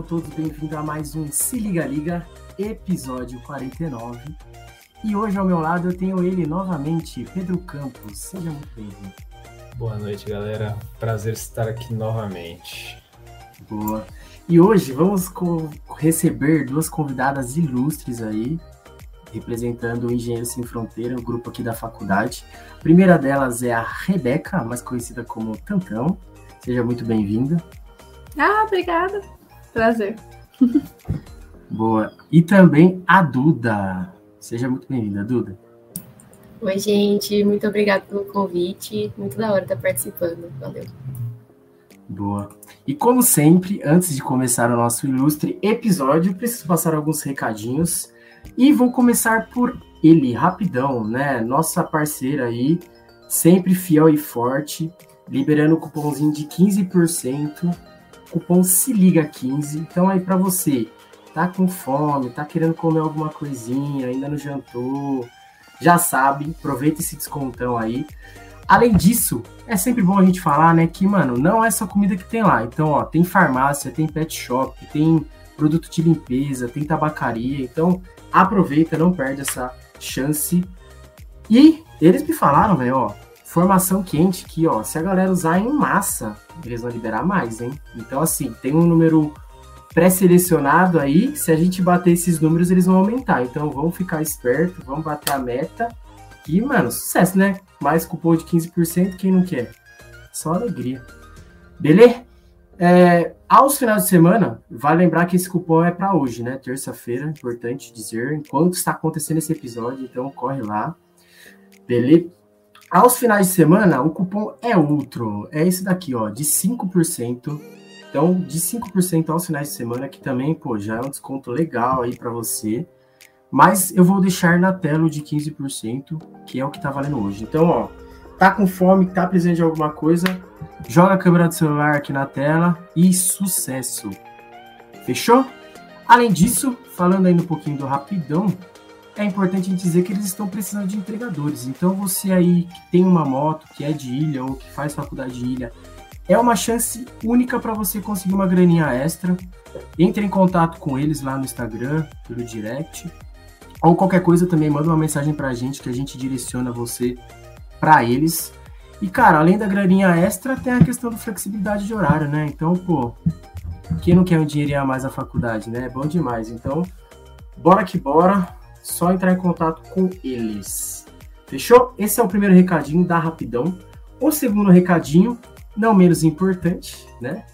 sejam todos bem-vindos a mais um Se Liga Liga, episódio 49. E hoje ao meu lado eu tenho ele novamente, Pedro Campos. Seja muito bem-vindo. Boa noite, galera. Prazer estar aqui novamente. Boa. E hoje vamos receber duas convidadas ilustres aí, representando o Engenheiro Sem Fronteira, o grupo aqui da faculdade. A primeira delas é a Rebeca, mais conhecida como Tantão. Seja muito bem-vinda. Ah, obrigada. Prazer. Boa. E também a Duda. Seja muito bem-vinda, Duda. Oi, gente. Muito obrigada pelo convite. Muito da hora estar participando. Valeu. Boa. E como sempre, antes de começar o nosso ilustre episódio, preciso passar alguns recadinhos. E vou começar por ele, rapidão, né? Nossa parceira aí, sempre fiel e forte, liberando o cupomzinho de 15%, cupom se liga 15. Então aí para você, tá com fome, tá querendo comer alguma coisinha, ainda não jantou, já sabe, aproveita esse descontão aí. Além disso, é sempre bom a gente falar, né, que, mano, não é só comida que tem lá. Então, ó, tem farmácia, tem pet shop, tem produto de limpeza, tem tabacaria. Então, aproveita, não perde essa chance. E eles me falaram, velho, ó, formação quente que, ó, se a galera usar em massa, eles vão liberar mais, hein? Então, assim, tem um número pré-selecionado aí, se a gente bater esses números, eles vão aumentar. Então, vamos ficar esperto, vamos bater a meta. E, mano, sucesso, né? Mais cupom de 15%, quem não quer? Só alegria. Beleza? É, aos finais de semana, vale lembrar que esse cupom é para hoje, né? Terça-feira, importante dizer, enquanto está acontecendo esse episódio, então corre lá. Beleza? Aos finais de semana, o cupom é outro. É esse daqui, ó, de 5%. Então, de 5% aos finais de semana, que também, pô, já é um desconto legal aí para você. Mas eu vou deixar na tela o de 15%, que é o que tá valendo hoje. Então, ó, tá com fome, tá precisando de alguma coisa, joga a câmera do celular aqui na tela e sucesso. Fechou? Além disso, falando ainda um pouquinho do rapidão, é importante a gente dizer que eles estão precisando de entregadores. Então, você aí que tem uma moto, que é de ilha ou que faz faculdade de ilha, é uma chance única para você conseguir uma graninha extra. Entre em contato com eles lá no Instagram, pelo direct. Ou qualquer coisa também, manda uma mensagem para a gente que a gente direciona você para eles. E, cara, além da graninha extra, tem a questão da flexibilidade de horário, né? Então, pô, quem não quer um dinheirinho a mais na faculdade, né? É bom demais. Então, bora que bora só entrar em contato com eles. Fechou? Esse é o primeiro recadinho da Rapidão. O segundo recadinho, não menos importante, né?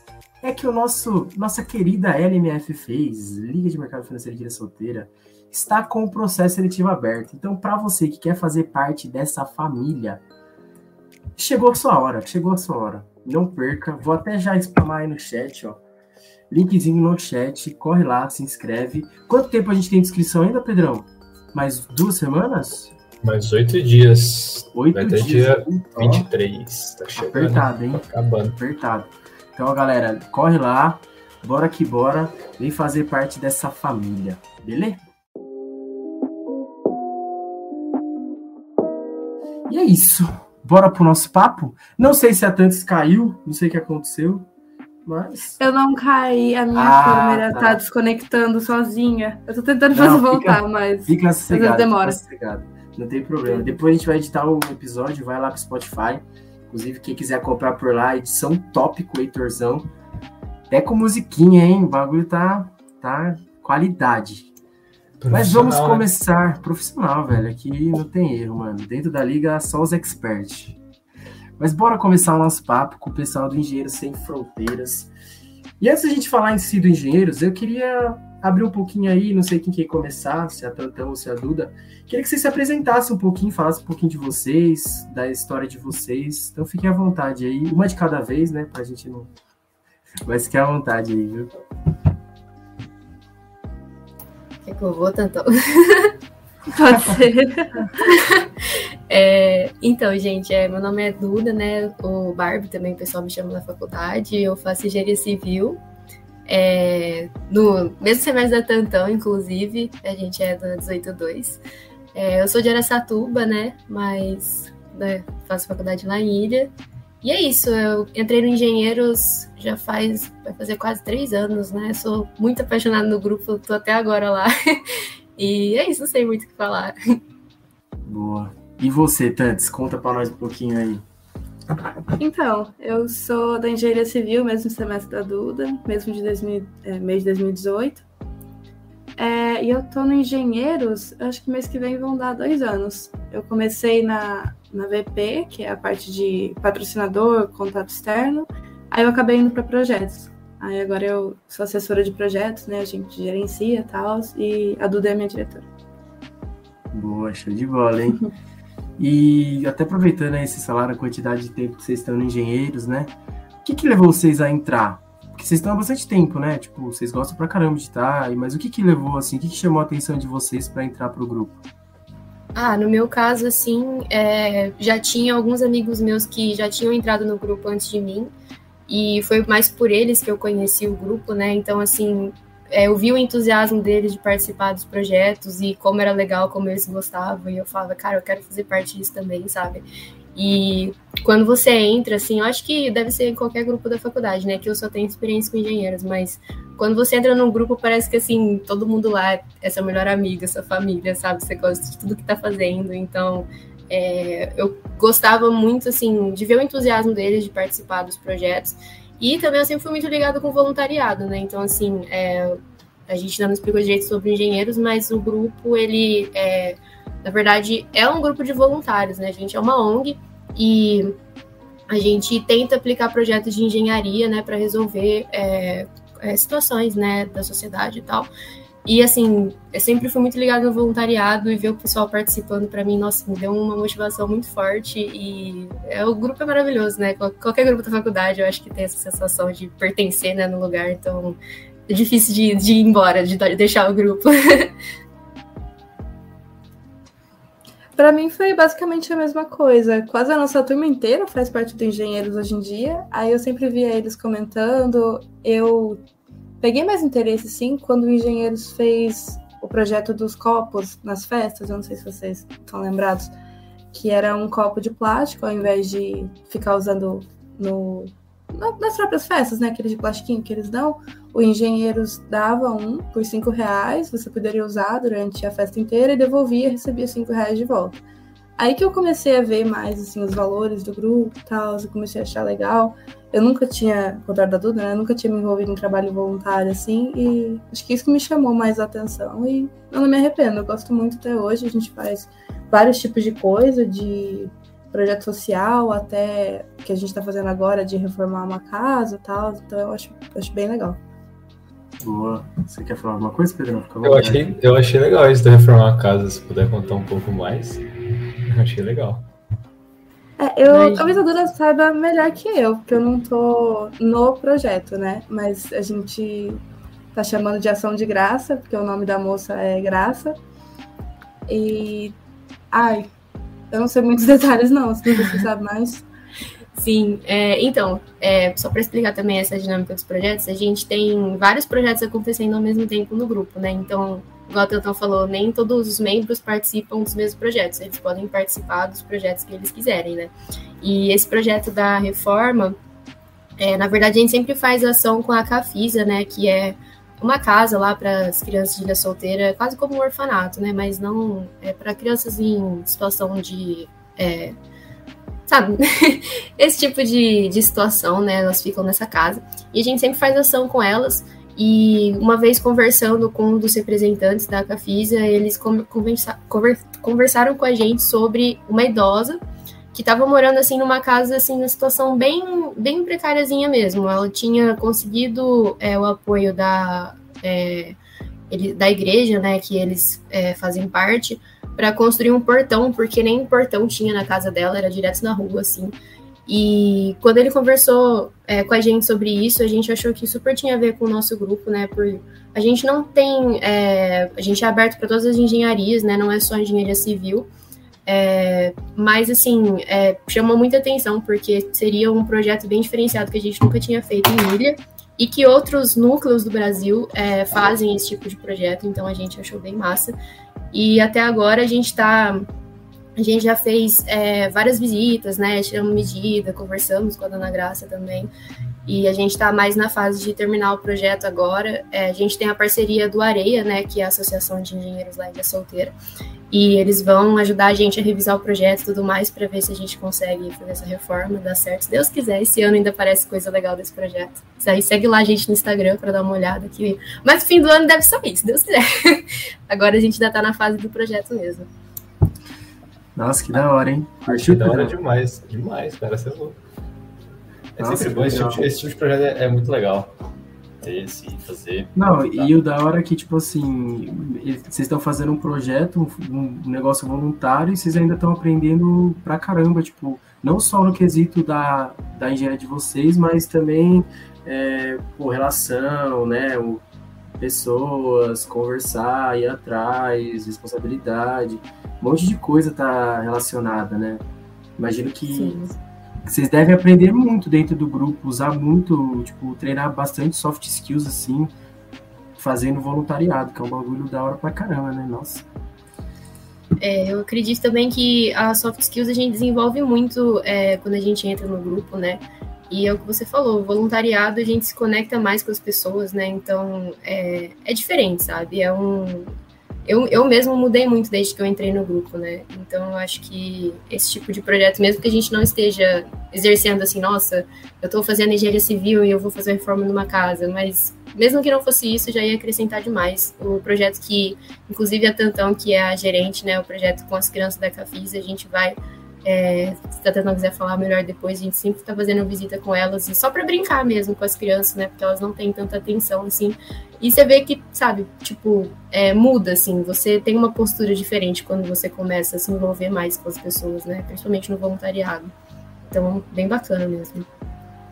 É que o nosso nossa querida LMF fez, Liga de Mercado Financeiro de Ilha Solteira, está com o processo seletivo aberto. Então, para você que quer fazer parte dessa família, chegou a sua hora, chegou a sua hora. Não perca, vou até já spamar aí no chat, ó. Linkzinho no chat, corre lá, se inscreve. Quanto tempo a gente tem de inscrição ainda, Pedrão? Mais duas semanas? Mais oito dias. Oito Vai dias. dia hein? 23. Tá chegando. Apertado, hein? Tá acabando. Apertado. Então, galera, corre lá. Bora que bora. Vem fazer parte dessa família. Beleza? E é isso. Bora pro nosso papo? Não sei se a Tantos caiu, não sei o que aconteceu, mas. Eu não caí, a minha Ah, câmera tá. tá. desconectando sozinha. Eu tô tentando Não, fazer fica- voltar, mas. Fica sossegado. demora. Fica sossegado. Não tem problema. Depois a gente vai editar o episódio, vai lá pro Spotify. Inclusive, quem quiser comprar por lá, edição top com o Heitorzão. Até com musiquinha, hein? O bagulho tá, tá qualidade. Mas vamos né? começar. Profissional, velho. Aqui não tem erro, mano. Dentro da liga, só os experts. Mas bora começar o nosso papo com o pessoal do Engenheiros Sem Fronteiras. E antes da gente falar em si do Engenheiros, eu queria abrir um pouquinho aí, não sei quem quer começar, se é a Tantão ou se é a Duda. Queria que vocês se apresentassem um pouquinho, falassem um pouquinho de vocês, da história de vocês. Então fiquem à vontade aí, uma de cada vez, né, pra gente não... Mas fiquem à vontade aí, viu? Quer que eu vou, Tantão? Pode ser. É, então, gente, é, meu nome é Duda, né? O Barbie também, o pessoal me chama na faculdade. Eu faço engenharia civil. É, no mesmo semestre da Tantão, inclusive, a gente é da 182. É, eu sou de Aracatuba, né? Mas né, faço faculdade lá em Ilha. e é isso, eu entrei no Engenheiros já faz, vai fazer quase três anos, né? Sou muito apaixonada no grupo, tô até agora lá. e é isso, não sei muito o que falar. Boa. E você, Tantes, conta para nós um pouquinho aí. Então, eu sou da Engenharia Civil, mesmo semestre da Duda, mesmo de 2000, é, mês de 2018. É, e eu tô no Engenheiros, acho que mês que vem vão dar dois anos. Eu comecei na, na VP, que é a parte de patrocinador, contato externo. Aí eu acabei indo para projetos. Aí agora eu sou assessora de projetos, né? A gente gerencia e tal, e a Duda é minha diretora. Boa, show de bola, hein? e até aproveitando aí esse salário, a quantidade de tempo que vocês estão no Engenheiros, né? O que, que levou vocês a entrar? Porque vocês estão há bastante tempo, né? Tipo, vocês gostam pra caramba de estar, mas o que, que levou, assim, o que, que chamou a atenção de vocês para entrar pro grupo? Ah, no meu caso, assim, é, já tinha alguns amigos meus que já tinham entrado no grupo antes de mim, e foi mais por eles que eu conheci o grupo, né? Então, assim, é, eu vi o entusiasmo deles de participar dos projetos e como era legal, como eles gostavam, e eu falava, cara, eu quero fazer parte disso também, sabe? E quando você entra, assim, eu acho que deve ser em qualquer grupo da faculdade, né? Que eu só tenho experiência com engenheiros, mas quando você entra num grupo, parece que, assim, todo mundo lá é seu melhor amigo, sua família, sabe? Você gosta de tudo que tá fazendo. Então, é, eu gostava muito, assim, de ver o entusiasmo deles de participar dos projetos. E também eu sempre fui muito ligado com voluntariado, né? Então, assim, é, a gente ainda não explicou direito sobre engenheiros, mas o grupo, ele é na verdade, é um grupo de voluntários, né? A gente é uma ONG e a gente tenta aplicar projetos de engenharia, né, para resolver é, é, situações, né, da sociedade e tal. E assim, eu sempre fui muito ligado no voluntariado e ver o pessoal participando para mim, nossa, me deu uma motivação muito forte e é, o grupo é maravilhoso, né? Qualquer grupo da faculdade eu acho que tem essa sensação de pertencer, né, no lugar, então é difícil de, de ir embora, de deixar o grupo. Para mim foi basicamente a mesma coisa. Quase a nossa turma inteira faz parte do Engenheiros hoje em dia. Aí eu sempre via eles comentando. Eu peguei mais interesse, sim, quando o Engenheiros fez o projeto dos copos nas festas. Eu não sei se vocês estão lembrados. Que era um copo de plástico, ao invés de ficar usando no nas próprias festas, né? Aquele de plastiquinho que eles dão, o engenheiros dava um por cinco reais, você poderia usar durante a festa inteira e devolvia e recebia cinco reais de volta. Aí que eu comecei a ver mais assim, os valores do grupo e tal, eu comecei a achar legal. Eu nunca tinha, contrário da Duda, né? Eu nunca tinha me envolvido em trabalho voluntário assim, e acho que isso que me chamou mais a atenção. E eu não me arrependo, eu gosto muito até hoje. A gente faz vários tipos de coisa, de projeto social, até que a gente está fazendo agora de reformar uma casa e tal. Então eu acho, acho bem legal. Boa. Você quer falar alguma coisa, Pedro? Eu achei, eu achei legal isso de reformar a casa, se puder contar um pouco mais. Eu achei legal. É, eu, Mas... talvez a Duda saiba melhor que eu, porque eu não tô no projeto, né? Mas a gente tá chamando de ação de graça, porque o nome da moça é Graça. E. Ai, eu não sei muitos detalhes, não, se você sabe mais. Sim, é, então, é, só para explicar também essa dinâmica dos projetos, a gente tem vários projetos acontecendo ao mesmo tempo no grupo, né? Então, igual o Teutão falou, nem todos os membros participam dos mesmos projetos, eles podem participar dos projetos que eles quiserem, né? E esse projeto da reforma, é, na verdade, a gente sempre faz ação com a Cafisa, né? Que é uma casa lá para as crianças de ilha solteira, quase como um orfanato, né? Mas não é para crianças em situação de. É, sabe? Esse tipo de, de situação, né? Elas ficam nessa casa. E a gente sempre faz ação com elas. E uma vez conversando com um dos representantes da Cafisa, eles conversa, conversaram com a gente sobre uma idosa que estava morando assim numa casa assim numa situação bem bem precáriazinha mesmo. Ela tinha conseguido é, o apoio da é, ele, da igreja, né, que eles é, fazem parte, para construir um portão, porque nem portão tinha na casa dela, era direto na rua assim. E quando ele conversou é, com a gente sobre isso, a gente achou que super tinha a ver com o nosso grupo, né? Por a gente não tem, é, a gente é aberto para todas as engenharias, né? Não é só engenharia civil. É, mas, assim, é, chamou muita atenção, porque seria um projeto bem diferenciado que a gente nunca tinha feito em Ilha e que outros núcleos do Brasil é, fazem esse tipo de projeto, então a gente achou bem massa. E até agora a gente está A gente já fez é, várias visitas, né? Tiramos medida, conversamos com a Dona Graça também. E a gente está mais na fase de terminar o projeto agora. É, a gente tem a parceria do Areia, né? Que é a Associação de Engenheiros lá Ilha Solteira. E eles vão ajudar a gente a revisar o projeto e tudo mais para ver se a gente consegue fazer essa reforma, dar certo. Se Deus quiser, esse ano ainda parece coisa legal desse projeto. Isso aí, segue lá a gente no Instagram para dar uma olhada aqui. Mas fim do ano deve sair, se Deus quiser. Agora a gente ainda está na fase do projeto mesmo. Nossa, que da hora, hein? Achei da hora demais, demais, cara, você é louco. É Nossa, sempre bom, esse tipo, de, esse tipo, de, projeto é, é muito legal. Ter, se fazer. Não, tá. e o da hora é que, tipo assim, vocês estão fazendo um projeto, um, um negócio voluntário, e vocês ainda estão aprendendo pra caramba, tipo, não só no quesito da, da engenharia de vocês, mas também é, por relação, né? O, pessoas, conversar, ir atrás, responsabilidade um monte de coisa tá relacionada, né? Imagino que Sim. vocês devem aprender muito dentro do grupo, usar muito, tipo, treinar bastante soft skills assim, fazendo voluntariado, que é um bagulho da hora pra caramba, né? Nossa. É, eu acredito também que a soft skills a gente desenvolve muito é, quando a gente entra no grupo, né? E é o que você falou, voluntariado a gente se conecta mais com as pessoas, né? Então é, é diferente, sabe? É um, eu, eu mesmo mudei muito desde que eu entrei no grupo, né? Então eu acho que esse tipo de projeto, mesmo que a gente não esteja exercendo assim, nossa, eu estou fazendo engenharia civil e eu vou fazer reforma numa casa, mas mesmo que não fosse isso, já ia acrescentar demais. O projeto que, inclusive a Tantão, que é a gerente, né, o projeto com as crianças da Cafis, a gente vai é, se a não quiser falar melhor depois, a gente sempre está fazendo visita com elas, e só para brincar mesmo com as crianças, né? Porque elas não têm tanta atenção, assim. E você vê que, sabe, tipo, é, muda, assim. Você tem uma postura diferente quando você começa a se envolver mais com as pessoas, né? Principalmente no voluntariado. Então, bem bacana mesmo.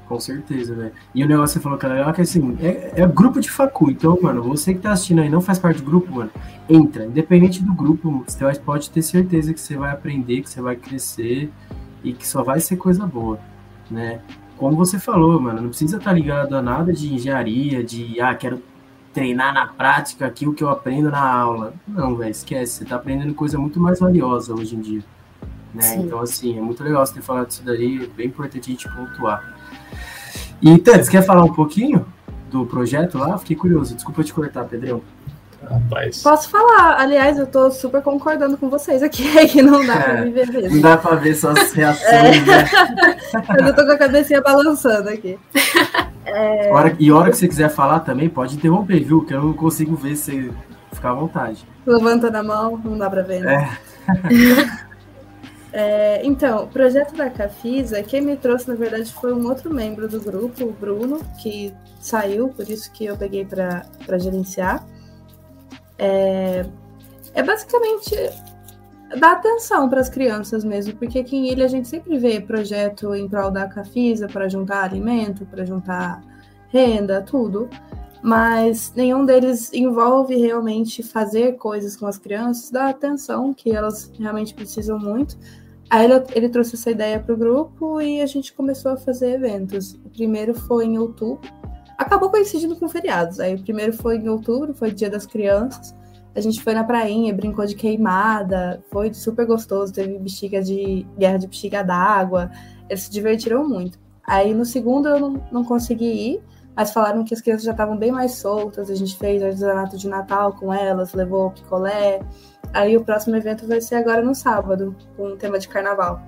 Com certeza, velho. E o negócio que você falou que é legal é que assim, é, é grupo de facu. Então, mano, você que tá assistindo aí não faz parte do grupo, mano, entra. Independente do grupo, você pode ter certeza que você vai aprender, que você vai crescer e que só vai ser coisa boa, né? Como você falou, mano, não precisa estar tá ligado a nada de engenharia, de, ah, quero treinar na prática aquilo que eu aprendo na aula. Não, velho, esquece. Você tá aprendendo coisa muito mais valiosa hoje em dia. Né? Então, assim, é muito legal você ter falado disso daí, é bem importante a gente pontuar. E, Tânis, quer falar um pouquinho do projeto lá? Fiquei curioso. Desculpa te cortar, Pedrão. Rapaz. Posso falar? Aliás, eu tô super concordando com vocês aqui, que não dá é, pra me ver mesmo. Não dá pra ver suas reações, é. né? eu tô com a cabecinha balançando aqui. É... Hora, e hora que você quiser falar também, pode interromper, viu? Que eu não consigo ver se ficar à vontade. Levanta na mão, não dá pra ver, né? É. É, então, o projeto da Cafisa, quem me trouxe, na verdade, foi um outro membro do grupo, o Bruno, que saiu, por isso que eu peguei para gerenciar. É, é basicamente dar atenção para as crianças mesmo, porque aqui em Ilha a gente sempre vê projeto em prol da Cafisa para juntar alimento, para juntar renda, tudo, mas nenhum deles envolve realmente fazer coisas com as crianças, dar atenção que elas realmente precisam muito. Aí ele, trouxe essa ideia para o grupo e a gente começou a fazer eventos. O primeiro foi em outubro, acabou coincidindo com feriados. Aí o primeiro foi em outubro, foi Dia das Crianças. A gente foi na prainha, brincou de queimada, foi super gostoso, teve bexiga de guerra de bexiga d'água. Eles se divertiram muito. Aí no segundo eu não, não consegui ir, mas falaram que as crianças já estavam bem mais soltas. A gente fez artesanato de Natal com elas, levou picolé. Aí o próximo evento vai ser agora no sábado, com um tema de carnaval.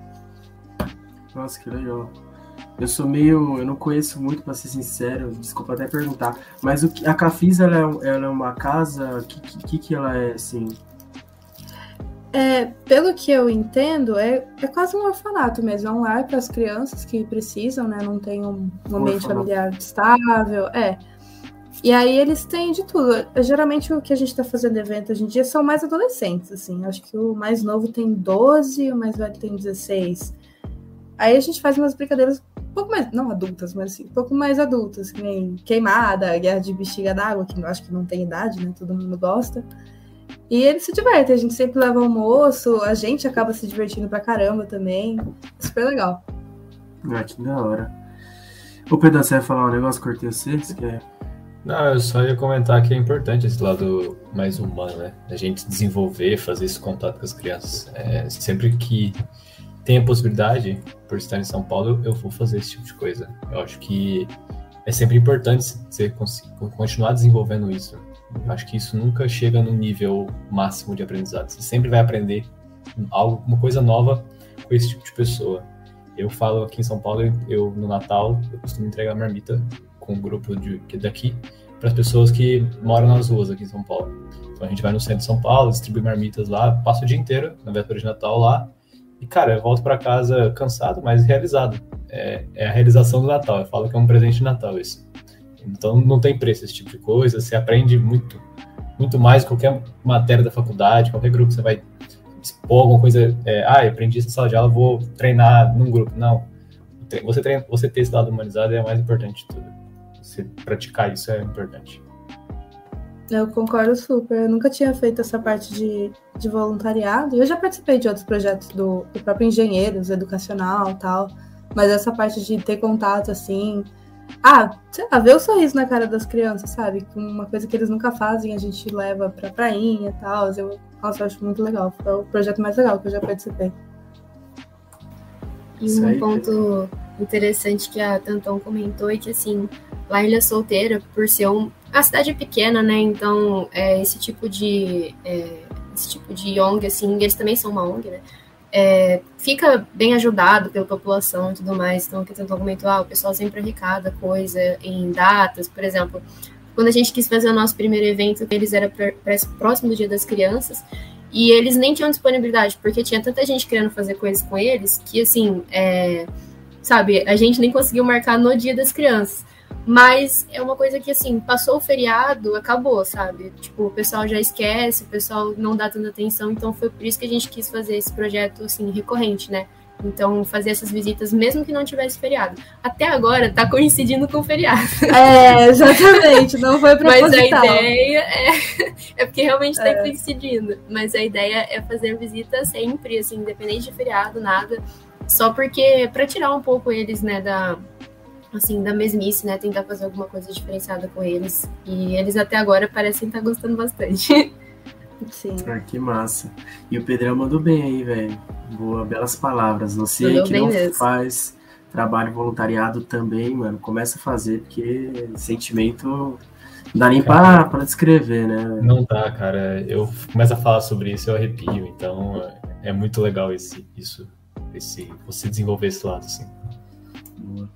Nossa, que legal. Eu sou meio. Eu não conheço muito, para ser sincero, desculpa até perguntar. Mas o que, a Cafis ela é, ela é uma casa. O que, que, que ela é assim? É, pelo que eu entendo, é, é quase um orfanato mesmo, é um lar para as crianças que precisam, né? Não tem um, um ambiente familiar estável. É. E aí eles têm de tudo. Geralmente o que a gente está fazendo evento hoje em dia são mais adolescentes, assim. Acho que o mais novo tem 12, o mais velho tem 16. Aí a gente faz umas brincadeiras um pouco mais, não adultas, mas assim, um pouco mais adultas, que nem queimada, guerra de bexiga d'água, que eu acho que não tem idade, né? Todo mundo gosta. E eles se divertem, a gente sempre leva almoço, a gente acaba se divertindo pra caramba também. Super legal. Ah, que da hora. Ô Pedro, você vai falar um negócio, cortei você? Você quer Não, eu só ia comentar que é importante esse lado mais humano, né? A gente desenvolver, fazer esse contato com as crianças. É, sempre que tem a possibilidade, por estar em São Paulo, eu vou fazer esse tipo de coisa. Eu acho que é sempre importante você continuar desenvolvendo isso. Eu acho que isso nunca chega no nível máximo de aprendizado. Você sempre vai aprender algo, uma coisa nova com esse tipo de pessoa. Eu falo aqui em São Paulo, eu no Natal, eu costumo entregar marmita com um grupo de, daqui para as pessoas que moram nas ruas aqui em São Paulo. Então a gente vai no centro de São Paulo, distribui marmitas lá, passa o dia inteiro na véspera de Natal lá. E cara, eu volto para casa cansado, mas realizado. É, é, a realização do Natal. Eu falo que é um presente de Natal isso. Então não tem preço esse tipo de coisa. Você aprende muito, muito mais qualquer matéria da faculdade, qualquer grupo você vai expor alguma coisa. É, ah, eu aprendi essa sala de aula, vou treinar num grupo. Não. Você, treina, você ter esse lado humanizado é o mais importante de tudo. Você praticar isso é importante. Eu concordo super. Eu nunca tinha feito essa parte de, de voluntariado. Eu já participei de outros projetos do, do próprio Engenheiros, educacional tal. Mas essa parte de ter contato, assim. Ah, sei lá, ver o sorriso na cara das crianças, sabe? Uma coisa que eles nunca fazem, a gente leva pra prainha e tal. Eu, nossa, eu acho muito legal. Foi o projeto mais legal que eu já participei. E um ponto interessante que a Tanton comentou é que, assim, lá Ilha Solteira, por ser um, cidade é pequena, né? Então, é, esse tipo de é, esse tipo de ONG, assim, eles também são uma ONG, né? É, fica bem ajudado pela população e tudo mais. Então, que Tanton comentou, ah, o pessoal sempre arrecada coisa em datas, por exemplo. Quando a gente quis fazer o nosso primeiro evento, eles era próximo do Dia das Crianças, e eles nem tinham disponibilidade, porque tinha tanta gente querendo fazer coisas com eles, que assim, é, sabe, a gente nem conseguiu marcar no dia das crianças. Mas é uma coisa que, assim, passou o feriado, acabou, sabe? Tipo, o pessoal já esquece, o pessoal não dá tanta atenção, então foi por isso que a gente quis fazer esse projeto, assim, recorrente, né? Então, fazer essas visitas, mesmo que não tivesse feriado. Até agora, tá coincidindo com o feriado. É, exatamente, não foi proposital. Mas a ideia é, é porque realmente tá é. coincidindo. Mas a ideia é fazer visita sempre, assim, independente de feriado, nada. Só porque, para tirar um pouco eles, né, da, assim, da mesmice, né, tentar fazer alguma coisa diferenciada com eles. E eles até agora parecem estar tá gostando bastante. Sim. Ah, que massa. E o Pedrão mandou bem aí, velho. Boa, belas palavras. Você mandou que não mesmo. faz trabalho voluntariado também, mano, começa a fazer, porque sentimento não dá nem cara, pra, pra descrever, né? Não dá, cara. Eu começo a falar sobre isso, eu arrepio. Então é muito legal esse, isso, esse, você desenvolver esse lado, assim. Boa.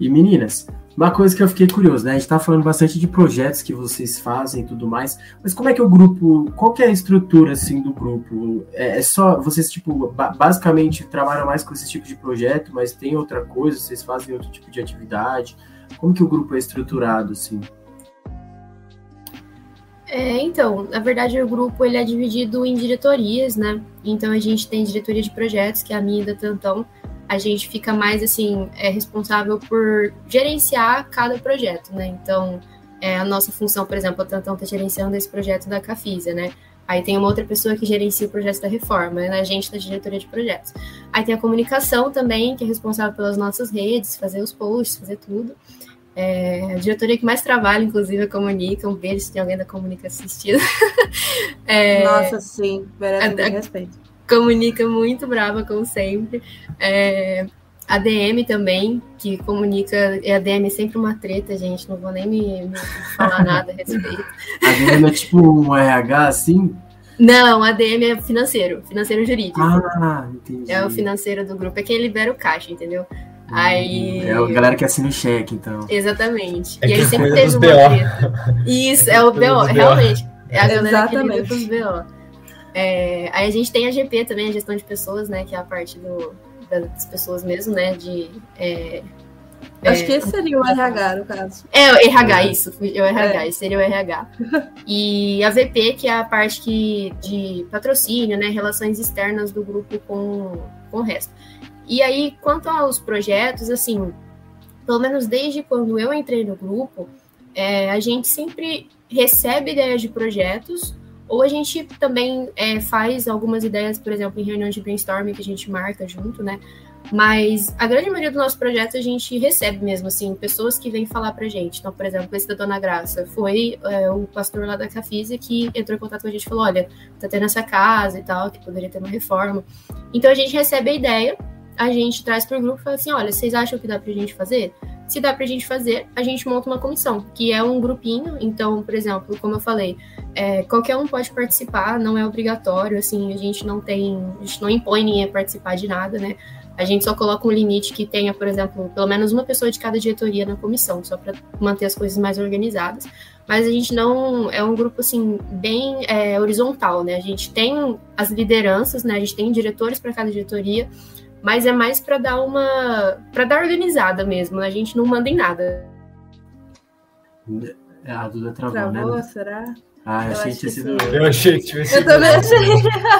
E meninas, uma coisa que eu fiquei curioso, né? A gente tá falando bastante de projetos que vocês fazem e tudo mais, mas como é que o grupo, qual que é a estrutura, assim, do grupo? É, é só, vocês, tipo, basicamente trabalham mais com esse tipo de projeto, mas tem outra coisa, vocês fazem outro tipo de atividade? Como que o grupo é estruturado, assim? É, então, na verdade o grupo ele é dividido em diretorias, né? Então a gente tem diretoria de projetos, que é a minha e da Tantão, a gente fica mais assim é responsável por gerenciar cada projeto, né? Então, é, a nossa função, por exemplo, a Tantão está gerenciando esse projeto da Cafisa, né? Aí tem uma outra pessoa que gerencia o projeto da reforma, né? a gente da diretoria de projetos. Aí tem a comunicação também, que é responsável pelas nossas redes, fazer os posts, fazer tudo. É, a diretoria que mais trabalha, inclusive, é a Comunica. Um beijo se tem alguém da Comunica assistindo. é, Nossa, sim, merece a, respeito comunica muito brava, como sempre. É, a DM também, que comunica. E a DM é sempre uma treta, gente. Não vou nem me, me falar nada a respeito. A DM é tipo um RH assim? Não, a DM é financeiro, financeiro jurídico. Ah, entendi. É o financeiro do grupo, é quem libera o caixa, entendeu? Aí. É a galera que assina o cheque, então. Exatamente. É e aí sempre teve uma treta. Isso, é o BO, realmente. É a galera Exatamente. que lida com os BO. É, aí a gente tem a GP também, a gestão de pessoas, né? Que é a parte do, das pessoas mesmo, né? De. É, Acho é, que esse seria o RH, no caso. É, o RH, isso. O RH, é. esse seria o RH. E a VP, que é a parte que, de patrocínio, né? Relações externas do grupo com, com o resto. E aí, quanto aos projetos, assim, pelo menos desde quando eu entrei no grupo, é, a gente sempre recebe ideias de projetos ou a gente também é, faz algumas ideias, por exemplo, em reunião de brainstorming que a gente marca junto, né? Mas a grande maioria do nosso projeto a gente recebe mesmo, assim, pessoas que vêm falar pra gente. Então, por exemplo, esse da Dona Graça foi é, o pastor lá da Cafisa que entrou em contato com a gente e falou: olha, tá tendo essa casa e tal, que poderia ter uma reforma. Então a gente recebe a ideia, a gente traz pro grupo e fala assim: olha, vocês acham que dá pra gente fazer? Se dá pra gente fazer, a gente monta uma comissão, que é um grupinho. Então, por exemplo, como eu falei, é, qualquer um pode participar, não é obrigatório, assim, a gente não tem, a gente não impõe ninguém a participar de nada, né? A gente só coloca um limite que tenha, por exemplo, pelo menos uma pessoa de cada diretoria na comissão, só para manter as coisas mais organizadas. Mas a gente não é um grupo assim bem é, horizontal, né? A gente tem as lideranças, né? A gente tem diretores para cada diretoria, mas é mais para dar uma para dar organizada mesmo. Né? A gente não manda em nada. É, a Duda travou, Travou, né? será? Ah, eu Eu achei que tinha que sido. Eu achei que tivesse Eu também achei.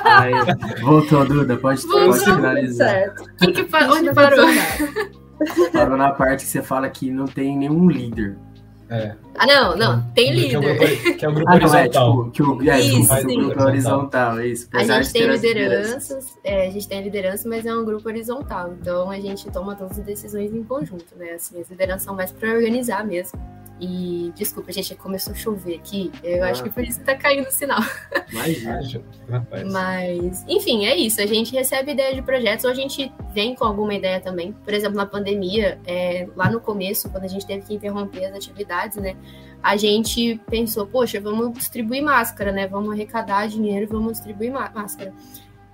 Aí, voltou, Duda. Pode, pode Voltou. finalizar. Certo. Que Ixi, onde parou? Parou na parte que você fala que não tem nenhum líder. É. Ah, não, não, tem Que é um líder. grupo, que é um grupo Ah, não, é horizontal. tipo, que o, é, Isso, o grupo sim. é horizontal, é isso. A gente tem lideranças, é, a gente tem liderança, mas é um grupo horizontal. Então a gente toma todas as decisões em conjunto, né? Assim, as lideranças são mais para organizar mesmo. E desculpa, gente, começou a chover aqui. Eu Ah. acho que por isso que tá caindo o sinal. Ah, já- Rapaz. Mas, enfim, é isso. A gente recebe ideia de projetos ou a gente vem com alguma ideia também. Por exemplo, na pandemia, é, lá no começo, quando a gente teve que interromper as atividades, né? A gente pensou, poxa, vamos distribuir máscara, né? Vamos arrecadar dinheiro, vamos distribuir má- máscara.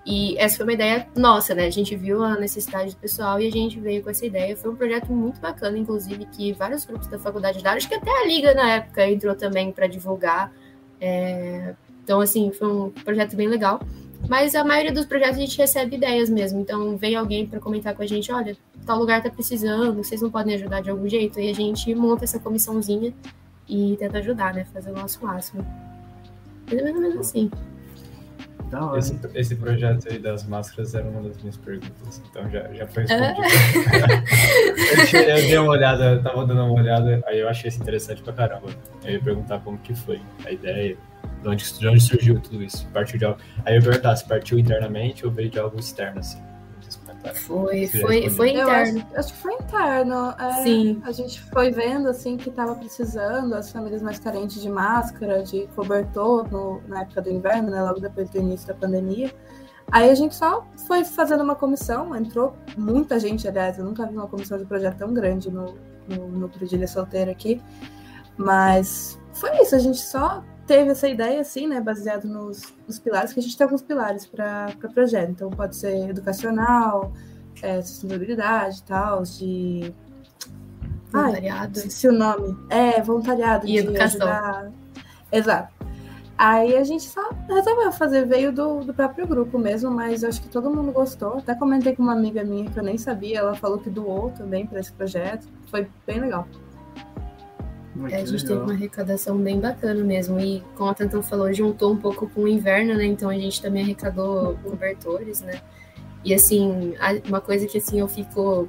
E essa foi uma ideia nossa, né? A gente viu a necessidade do pessoal e a gente veio com essa ideia. Foi um projeto muito bacana, inclusive, que vários grupos da faculdade ajudaram. Acho que até a Liga, na época, entrou também para divulgar. É, Então, assim, foi um projeto bem legal. Mas a maioria dos projetos a gente recebe ideias mesmo. Então, vem alguém para comentar com a gente: olha, tal lugar tá precisando, vocês não podem ajudar de algum jeito. E a gente monta essa comissãozinha e tenta ajudar, né? Fazer o nosso máximo. Mais ou menos assim. Da hora. Esse, esse projeto aí das máscaras era uma das minhas perguntas, então já, já foi Ah. respondido. eu, eu dei uma olhada, eu tava dando uma olhada, aí eu achei isso interessante pra caramba. Eu ia perguntar como que foi a ideia, de onde, de onde surgiu tudo isso. Partiu de algo. Aí eu ia perguntar se partiu internamente ou veio de algo externo, assim. Foi, foi, foi interno. acho, acho que foi interno. é, Sim. A gente foi vendo assim que estava precisando, as famílias mais carentes de máscara, de cobertor no- na época do inverno, né? Logo depois do início da pandemia. Aí a gente só foi fazendo uma comissão, entrou muita gente, aliás, eu nunca vi uma comissão de projeto tão grande no, no núcleo de Ilha Solteira aqui. Mas foi isso, a gente só teve essa ideia, assim, né, baseado nos, nos pilares, que a gente tem alguns pilares para o projeto. Então, pode ser educacional, é, sustentabilidade e tal, de. Ai, Voluntariado. esqueci o nome. É, voluntariado. E de educação. ajudar. Exato. Aí a gente só resolveu fazer, veio do, do próprio grupo mesmo, mas eu acho que todo mundo gostou. Até comentei com uma amiga minha que eu nem sabia, ela falou que doou também para esse projeto. Foi bem legal. É, a gente teve legal. uma arrecadação bem bacana mesmo. E como a Tantan falou, juntou um pouco com o inverno, né? Então a gente também arrecadou cobertores, né? E assim, uma coisa que assim eu fico.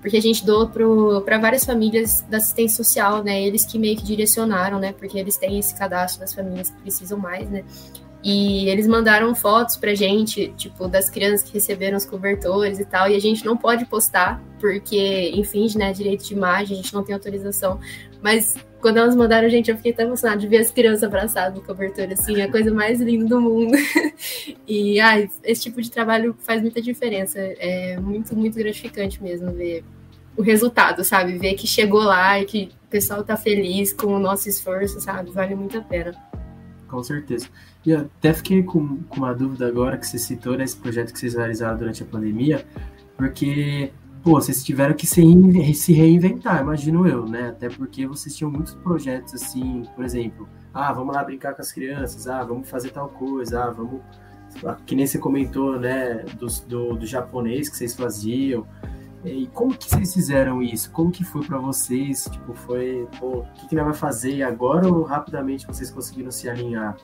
Porque a gente doa para várias famílias da assistência social, né? Eles que meio que direcionaram, né? Porque eles têm esse cadastro das famílias que precisam mais, né? E eles mandaram fotos pra gente, tipo, das crianças que receberam os cobertores e tal. E a gente não pode postar, porque, enfim, né? Direito de imagem, a gente não tem autorização. Mas quando elas mandaram, gente, eu fiquei tão emocionada de ver as crianças abraçadas no cobertor, assim, a coisa mais linda do mundo. e, ai, esse tipo de trabalho faz muita diferença. É muito, muito gratificante mesmo ver o resultado, sabe? Ver que chegou lá e que o pessoal tá feliz com o nosso esforço, sabe? Vale muito a pena. Com certeza. E até fiquei com, com uma dúvida agora que você citou nesse projeto que vocês realizaram durante a pandemia, porque, pô, vocês tiveram que se, se reinventar, imagino eu, né? Até porque vocês tinham muitos projetos assim, por exemplo, ah, vamos lá brincar com as crianças, ah, vamos fazer tal coisa, ah, vamos. Que nem você comentou, né, do, do, do japonês que vocês faziam. E como que vocês fizeram isso? Como que foi pra vocês? Tipo, foi, pô, o que, que nós vai fazer agora ou rapidamente vocês conseguiram se alinhar?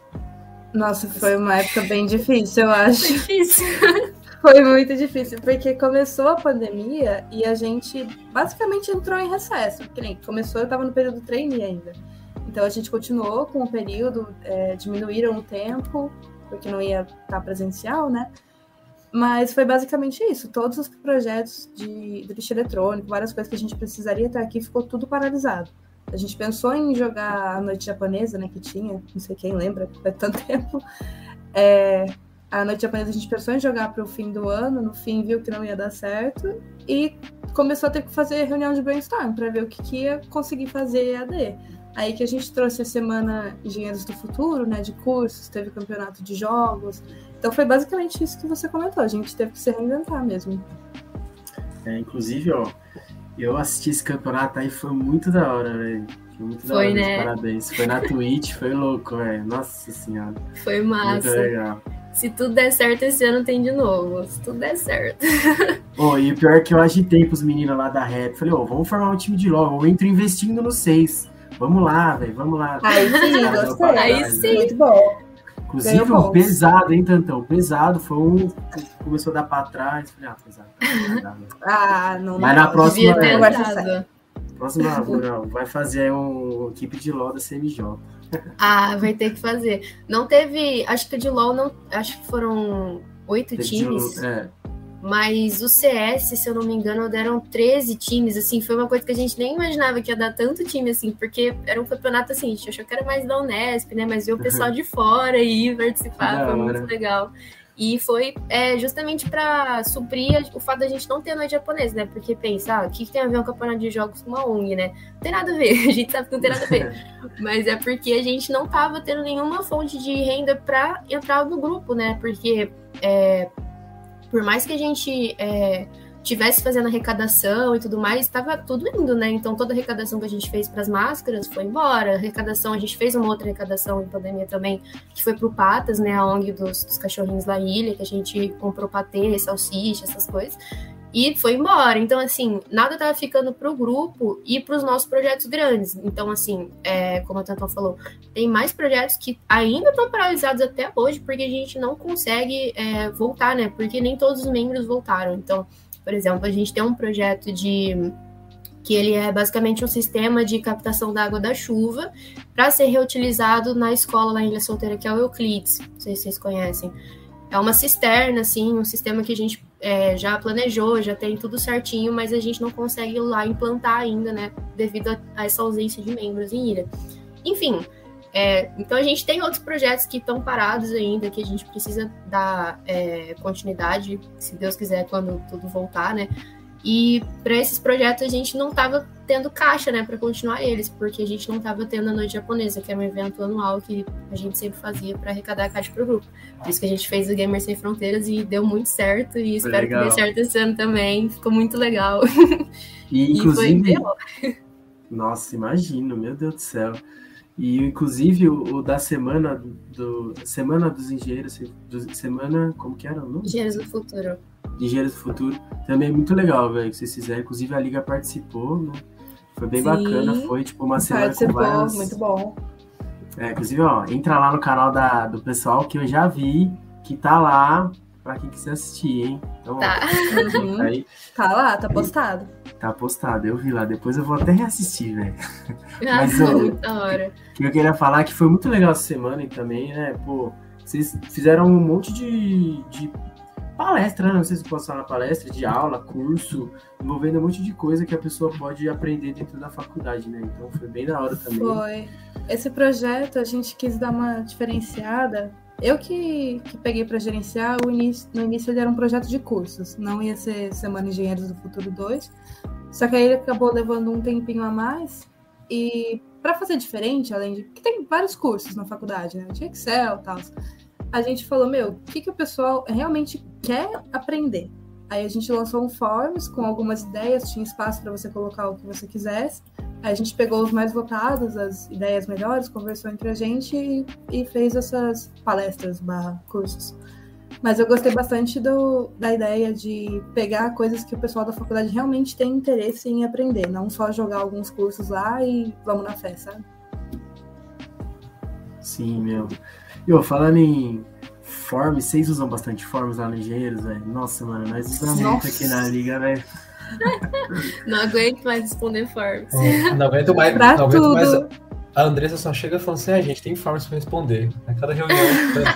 Nossa, foi uma época bem difícil, eu acho. Difícil. Foi muito difícil, porque começou a pandemia e a gente basicamente entrou em recesso. Que nem começou, eu estava no período trainee ainda. Então a gente continuou com o período, é, diminuíram o tempo, porque não ia estar presencial, né? Mas foi basicamente isso. Todos os projetos de, de lixo eletrônico, várias coisas que a gente precisaria estar aqui, ficou tudo paralisado. A gente pensou em jogar a noite japonesa, né, que tinha, não sei quem lembra, faz tanto tempo. É, a noite japonesa a gente pensou em jogar para o fim do ano, no fim viu que não ia dar certo e começou a ter que fazer reunião de brainstorm para ver o que, que ia conseguir fazer AD. Aí que a gente trouxe a semana Engenheiros do Futuro, né, de cursos, teve campeonato de jogos. Então foi basicamente isso que você comentou, a gente teve que se reinventar mesmo. É, inclusive, ó, eu assisti esse campeonato aí, foi muito da hora, velho. Foi muito da Foi, hora, né? parabéns. Foi na Twitch, foi louco, velho. Nossa senhora. Foi Muito massa. legal. Se tudo der certo, esse ano tem de novo. Se tudo der certo. Ô, e o pior é que eu agitei pros meninos lá da rap. Falei, ô, vamos formar um time de LOL. Eu entro investindo no 6. Vamos lá, velho, vamos lá. Aí sim, gostei. Aí sim. Muito bom. Inclusive, pontos. pesado, hein, Tantão? Pesado. Foi um que começou a dar pra trás. Falei, ah, pesado. Não dá, não. Ah, não. Mas não. na próxima- Devia ter entrado. Próxima, Bruno, vai fazer um equipe de LOL da CMJ. Ah, vai ter que fazer. Não teve. Acho que de LOL não. Acho que foram oito times. É, Mas o CS, se eu não me engano, deram 13 times, assim, foi uma coisa que a gente nem imaginava que ia dar tanto time, assim, porque era um campeonato assim, a gente achou que era mais da Unesp, né? Mas viu o pessoal de fora e participar, foi muito legal. E foi é, justamente para suprir o fato da gente não ter noite japonesa, né? Porque pensa, ah, o que, que tem a ver um campeonato de jogos com uma ONG, né? Não tem nada a ver, a gente sabe que não tem nada a ver. Mas é porque a gente não tava tendo nenhuma fonte de renda para entrar no grupo, né? Porque é, por mais que a gente é, tivesse fazendo arrecadação e tudo mais, estava tudo indo, né? Então toda a arrecadação que a gente fez para as máscaras foi embora. A arrecadação, a gente fez uma outra arrecadação em pandemia também, que foi pro Patas, né? A ONG dos, dos cachorrinhos da ilha, que a gente comprou patê, salsicha, essas coisas. E foi embora. Então, assim, nada tava ficando pro grupo e pros nossos projetos grandes. Então, assim, é, como a Tanton falou, tem mais projetos que ainda estão paralisados até hoje, porque a gente não consegue é, voltar, né? Porque nem todos os membros voltaram. Então, por exemplo, a gente tem um projeto de que ele é basicamente um sistema de captação da água da chuva para ser reutilizado na escola lá em Ilha Solteira, que é o Euclides. Não sei se vocês conhecem. É uma cisterna, assim, um sistema que a gente é, já planejou, já tem tudo certinho, mas a gente não consegue ir lá implantar ainda, né? Devido a, a essa ausência de membros em ilha. Enfim, é, então a gente tem outros projetos que estão parados ainda, que a gente precisa dar é, continuidade, se Deus quiser, quando tudo voltar, né? E para esses projetos a gente não estava tendo caixa, né, para continuar eles, porque a gente não estava tendo a noite japonesa, que é um evento anual que a gente sempre fazia para arrecadar caixa para o grupo. Por isso que a gente fez o Gamers Sem Fronteiras e deu muito certo e espero legal. que dê certo esse ano também. Ficou muito legal. E, E foi inclusive, nossa, imagino, meu Deus do céu. E inclusive o, o da semana do semana dos engenheiros, do, semana, como que era o nome? Engenheiros do Futuro. Engenheiros do Futuro, também é muito legal, velho, que vocês fizeram. Inclusive a liga participou, né? Foi bem Sim, bacana, foi tipo uma semana com várias... muito bom. É, inclusive, ó, entra lá no canal da, do pessoal que eu já vi, que tá lá pra quem quiser assistir, hein? Então, ó, Tá. Uhum. aí Tá lá, tá postado. tá postado, eu vi lá. Depois eu vou até reassistir, velho. Ah, Mas, foi ó, muito da hora. que eu queria falar é que foi muito legal essa semana e também, né? Pô, vocês fizeram um monte de, de palestra, né? Não sei se posso falar palestra, de aula, curso, envolvendo um monte de coisa que a pessoa pode aprender dentro da faculdade, né? Então foi bem da hora também. Foi. Esse projeto a gente quis dar uma diferenciada. Eu que, que peguei para gerenciar, início, no início ele era um projeto de cursos, não ia ser Semana Engenheiros do Futuro 2. Só que aí ele acabou levando um tempinho a mais. E para fazer diferente, além de. que tem vários cursos na faculdade, né? De Excel tal. A gente falou, meu, o que, que o pessoal realmente quer aprender? Aí a gente lançou um forms com algumas ideias, tinha espaço para você colocar o que você quisesse. Aí a gente pegou os mais votados, as ideias melhores, conversou entre a gente e, e fez essas palestras barra cursos. Mas eu gostei bastante do, da ideia de pegar coisas que o pessoal da faculdade realmente tem interesse em aprender, não só jogar alguns cursos lá e vamos na fé, sabe? Sim, meu. E ó, falando em forms, vocês usam bastante forms lá no Engenheiros, velho? Nossa, mano, nós usamos muito aqui na liga, velho. Não aguento mais responder forms. Não aguento mais. Pra não aguento mais tudo. A Andressa só chega falando assim, ah, gente, tem formas para responder. A cada reunião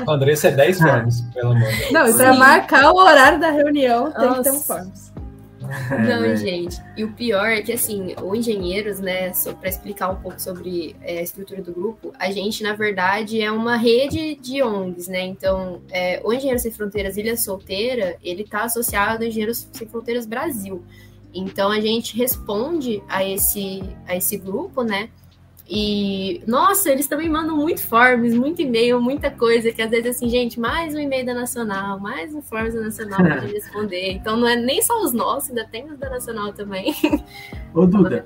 a Andressa é 10 formas que ela manda. Não, e para marcar o horário da reunião tem Nossa. que ter um forms. É, Não, né? gente. E o pior é que, assim, o Engenheiros, né, para explicar um pouco sobre é, a estrutura do grupo, a gente, na verdade, é uma rede de ONGs, né? Então, é, o Engenheiros Sem Fronteiras Ilha Solteira, ele está associado ao Engenheiros Sem Fronteiras Brasil. Então, a gente responde a esse, a esse grupo, né? E, nossa, eles também mandam muito forms, muito e-mail, muita coisa, que às vezes assim, gente, mais um e-mail da Nacional, mais um forms da Nacional para responder. Então não é nem só os nossos, ainda tem os da Nacional também. Ô, Duda,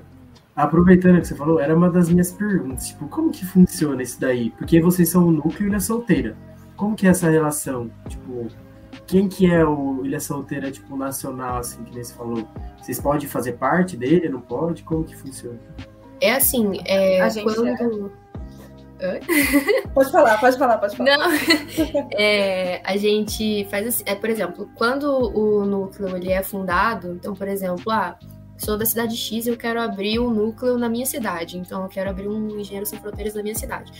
aproveitando que você falou, era uma das minhas perguntas, tipo, como que funciona isso daí? Porque vocês são o núcleo Ilha Solteira. Como que é essa relação? Tipo, quem que é o Ilha Solteira, tipo, nacional, assim, que nem você falou? Vocês podem fazer parte dele, não pode? Como que funciona? É assim, é, a gente quando... É... Pode falar, pode falar, pode falar. Não, é, a gente faz assim, é, por exemplo, quando o núcleo ele é fundado, então, por exemplo, ah, sou da cidade X e eu quero abrir um núcleo na minha cidade, então eu quero abrir um Engenheiro Sem Fronteiras na minha cidade.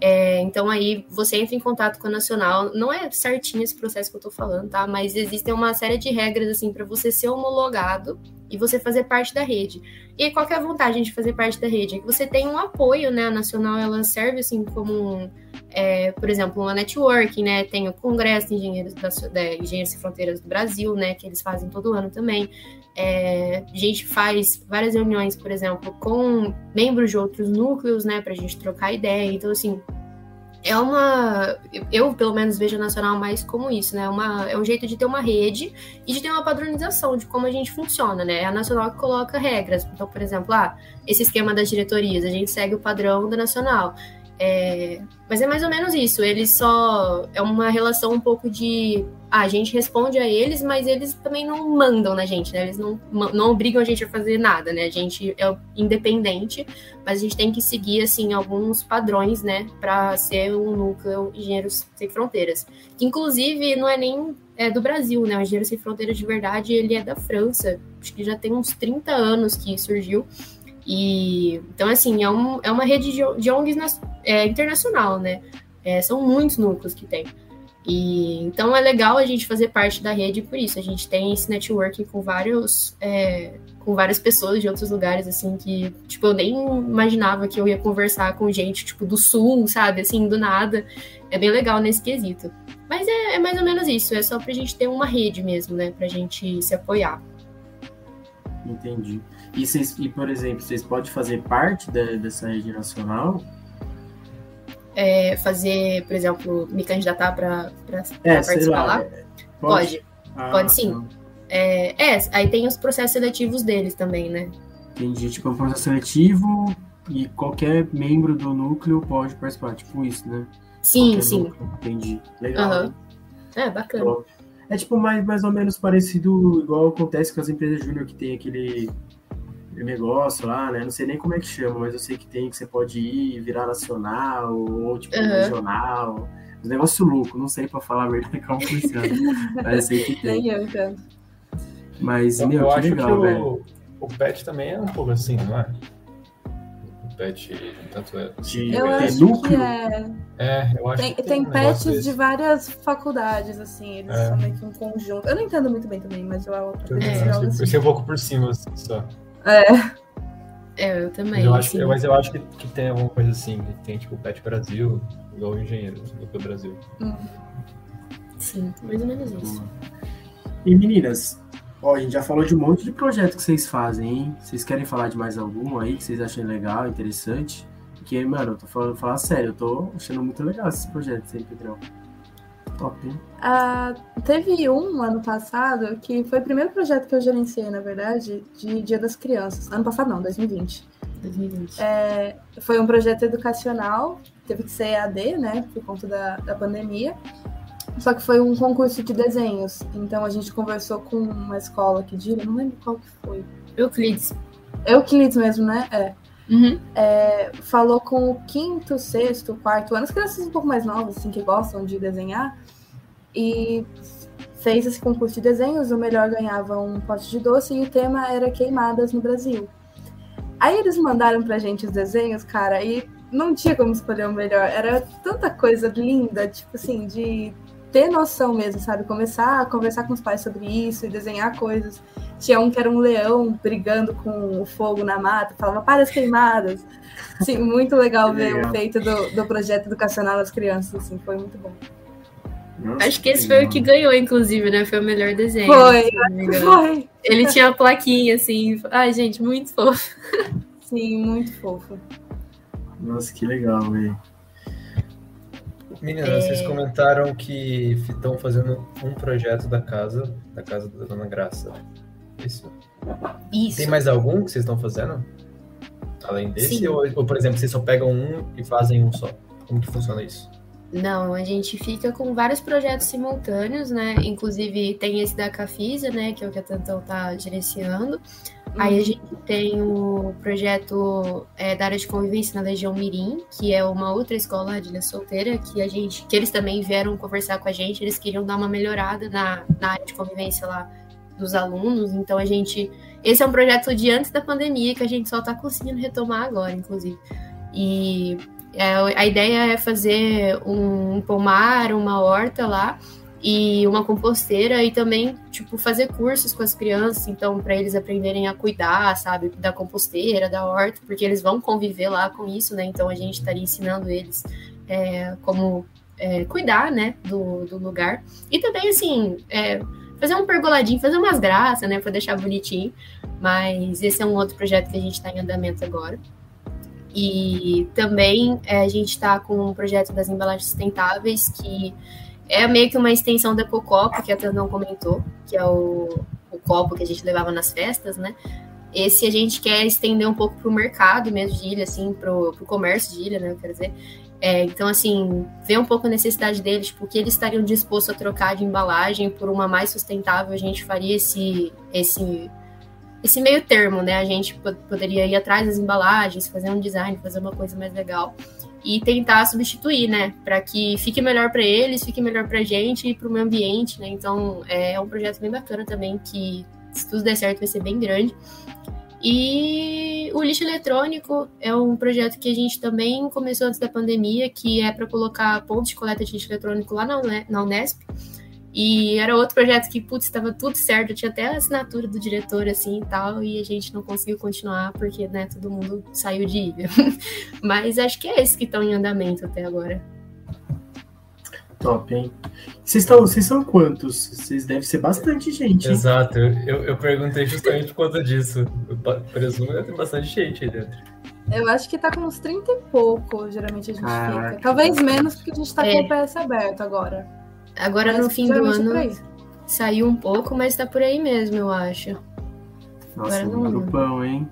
É, então aí você entra em contato com a Nacional. Não é certinho esse processo que eu tô falando, tá? Mas existem uma série de regras assim para você ser homologado e você fazer parte da rede. E qual é a vantagem de fazer parte da rede? É que você tem um apoio, né? A Nacional ela serve assim como um, é, por exemplo, uma networking, né? Tem o Congresso de Engenheiros, da, da Engenheiros Sem Fronteiras do Brasil, né? Que eles fazem todo ano também. É, a gente faz várias reuniões, por exemplo, com membros de outros núcleos, né, para a gente trocar ideia. Então, assim, é uma. Eu, pelo menos, vejo a Nacional mais como isso, né? Uma, é um jeito de ter uma rede e de ter uma padronização de como a gente funciona, né? É a Nacional que coloca regras. Então, por exemplo, ah, esse esquema das diretorias, a gente segue o padrão da Nacional. É, mas é mais ou menos isso. Eles só. É uma relação um pouco de. Ah, a gente responde a eles, mas eles também não mandam na gente, né? Eles não, não obrigam a gente a fazer nada, né? A gente é independente, mas a gente tem que seguir, assim, alguns padrões, né? Para ser um núcleo Engenheiros Sem Fronteiras. Que, inclusive, não é nem é do Brasil, né? O Engenheiros Sem Fronteiras de verdade, ele é da França. Acho que já tem uns 30 anos que surgiu. E então, assim, é, um, é uma rede de, ONGs nas, é, internacional, né? É, são muitos núcleos que tem. E então é legal a gente fazer parte da rede por isso. A gente tem esse networking com vários é, com várias pessoas de outros lugares, assim, que, tipo, eu nem imaginava que eu ia conversar com gente, tipo, do sul, sabe? Assim, do nada. É bem legal nesse quesito. Mas é, é mais ou menos isso, é só pra gente ter uma rede mesmo, né? Pra gente se apoiar. Entendi. E, vocês, e por exemplo, vocês podem fazer parte da, dessa rede nacional? É, fazer, por exemplo, me candidatar para é, participar lá? lá? É, pode. Pode, ah, pode sim. Tá. É, é, aí tem os processos seletivos deles também, né? Entendi. Tipo, é um processo seletivo e qualquer membro do núcleo pode participar, tipo isso, né? Sim, qualquer sim. Núcleo. Entendi. Legal. Uhum. É, bacana. É tipo mais, mais ou menos parecido, igual acontece com as empresas júnior que tem aquele negócio lá, né? Não sei nem como é que chama, mas eu sei que tem que você pode ir virar nacional ou tipo uhum. regional. Um negócio louco, não sei para falar a verdade como funciona. mas eu sei que tem. eu, Mas, eu, meu, eu que legal, que o, velho. O pet também é um pouco assim, não é? Pet, tanto é. De, eu acho núcleo. que é. É, eu acho tem, que tem, tem pets de várias faculdades, assim, eles é. são meio que um conjunto. Eu não entendo muito bem também, mas eu acredito é, eu, eu sei um pouco por cima, assim, só. É. É, eu também. Eu acho, mas eu acho que, que tem alguma coisa assim, que tem tipo Pet Brasil, igual o engenheiro do Brasil. Hum. Sim, mais ou menos isso. E meninas, ó, a gente já falou de um monte de projetos que vocês fazem, hein? Vocês querem falar de mais algum aí que vocês acham legal, interessante? Porque, mano, eu tô falando, falar sério, eu tô achando muito legal esses projetos aí, Pedrão. Top, hein? Uh, teve um ano passado que foi o primeiro projeto que eu gerenciei, na verdade, de Dia das Crianças. Ano passado não, 2020. 2020. É, foi um projeto educacional, teve que ser EAD, né, por conta da, da pandemia. Só que foi um concurso de desenhos. Então a gente conversou com uma escola aqui de, não lembro qual que foi. Euclides. Euclides mesmo, né? É. Uhum. É, falou com o quinto, sexto, quarto ano, as crianças um pouco mais novas, assim, que gostam de desenhar, e fez esse concurso de desenhos, o melhor ganhava um pote de doce, e o tema era queimadas no Brasil. Aí eles mandaram pra gente os desenhos, cara, e não tinha como escolher o melhor. Era tanta coisa linda, tipo assim, de ter noção mesmo, sabe? Começar a conversar com os pais sobre isso e desenhar coisas. Tinha um que era um leão brigando com o fogo na mata, falava para as queimadas. Sim, muito legal ver legal. o feito do, do projeto educacional das crianças, assim, foi muito bom. Nossa, Acho que esse foi o que ganhou, inclusive, né? Foi o melhor desenho. Foi, foi. Ele tinha a plaquinha, assim. Ai, gente, muito fofo. Sim, muito fofo. Nossa, que legal, velho. Meninas, é... vocês comentaram que estão fazendo um projeto da casa, da casa da Dona Graça. Isso? Isso. Tem mais algum que vocês estão fazendo? Além desse? Ou, ou, por exemplo, vocês só pegam um e fazem um só? Como que funciona isso? Não, a gente fica com vários projetos simultâneos, né? Inclusive tem esse da Cafisa, né? Que é o que a Tantão tá gerenciando. Aí a uhum. gente tem o projeto é, da área de convivência na Legião Mirim, que é uma outra escola de ilha solteira, que a gente, que eles também vieram conversar com a gente, eles queriam dar uma melhorada na, na área de convivência lá dos alunos. Então a gente. Esse é um projeto de antes da pandemia que a gente só está conseguindo retomar agora, inclusive. E é, a ideia é fazer um pomar, uma horta lá e uma composteira e também tipo fazer cursos com as crianças, então para eles aprenderem a cuidar, sabe, da composteira, da horta, porque eles vão conviver lá com isso, né? Então a gente estaria ensinando eles é, como é, cuidar, né, do, do lugar e também assim é, fazer um pergoladinho, fazer umas graças, né, para deixar bonitinho. Mas esse é um outro projeto que a gente está em andamento agora. E também é, a gente está com um projeto das embalagens sustentáveis que é meio que uma extensão da Ecocopo, que a Tandão comentou, que é o, o copo que a gente levava nas festas, né? Esse a gente quer estender um pouco para o mercado mesmo de ilha, assim, para o comércio de ilha, né? Quer dizer. É, então, assim, ver um pouco a necessidade deles, tipo, que eles estariam dispostos a trocar de embalagem por uma mais sustentável, a gente faria esse, esse, esse meio termo, né? A gente poderia ir atrás das embalagens, fazer um design, fazer uma coisa mais legal e tentar substituir, né, para que fique melhor para eles, fique melhor para a gente e para o meio ambiente, né. Então é um projeto bem bacana também que se tudo der certo vai ser bem grande. E o lixo eletrônico é um projeto que a gente também começou antes da pandemia, que é para colocar pontos de coleta de lixo eletrônico lá na Unesp. E era outro projeto que, putz, estava tudo certo, tinha até a assinatura do diretor, assim, e tal, e a gente não conseguiu continuar, porque, né, todo mundo saiu de ilha. Mas acho que é esses que estão em andamento até agora. Top, hein? Vocês, estão, vocês são quantos? Vocês devem ser bastante gente. Hein? Exato, eu, eu perguntei justamente por conta disso. Eu presumo que tem bastante gente aí dentro. Eu acho que tá com uns 30 e pouco, geralmente a gente Caraca. fica. Talvez menos, porque a gente tá é. com o PS aberto agora. Agora mas no fim do ano saiu um pouco, mas tá por aí mesmo, eu acho. Nossa, Agora um grupão, hein?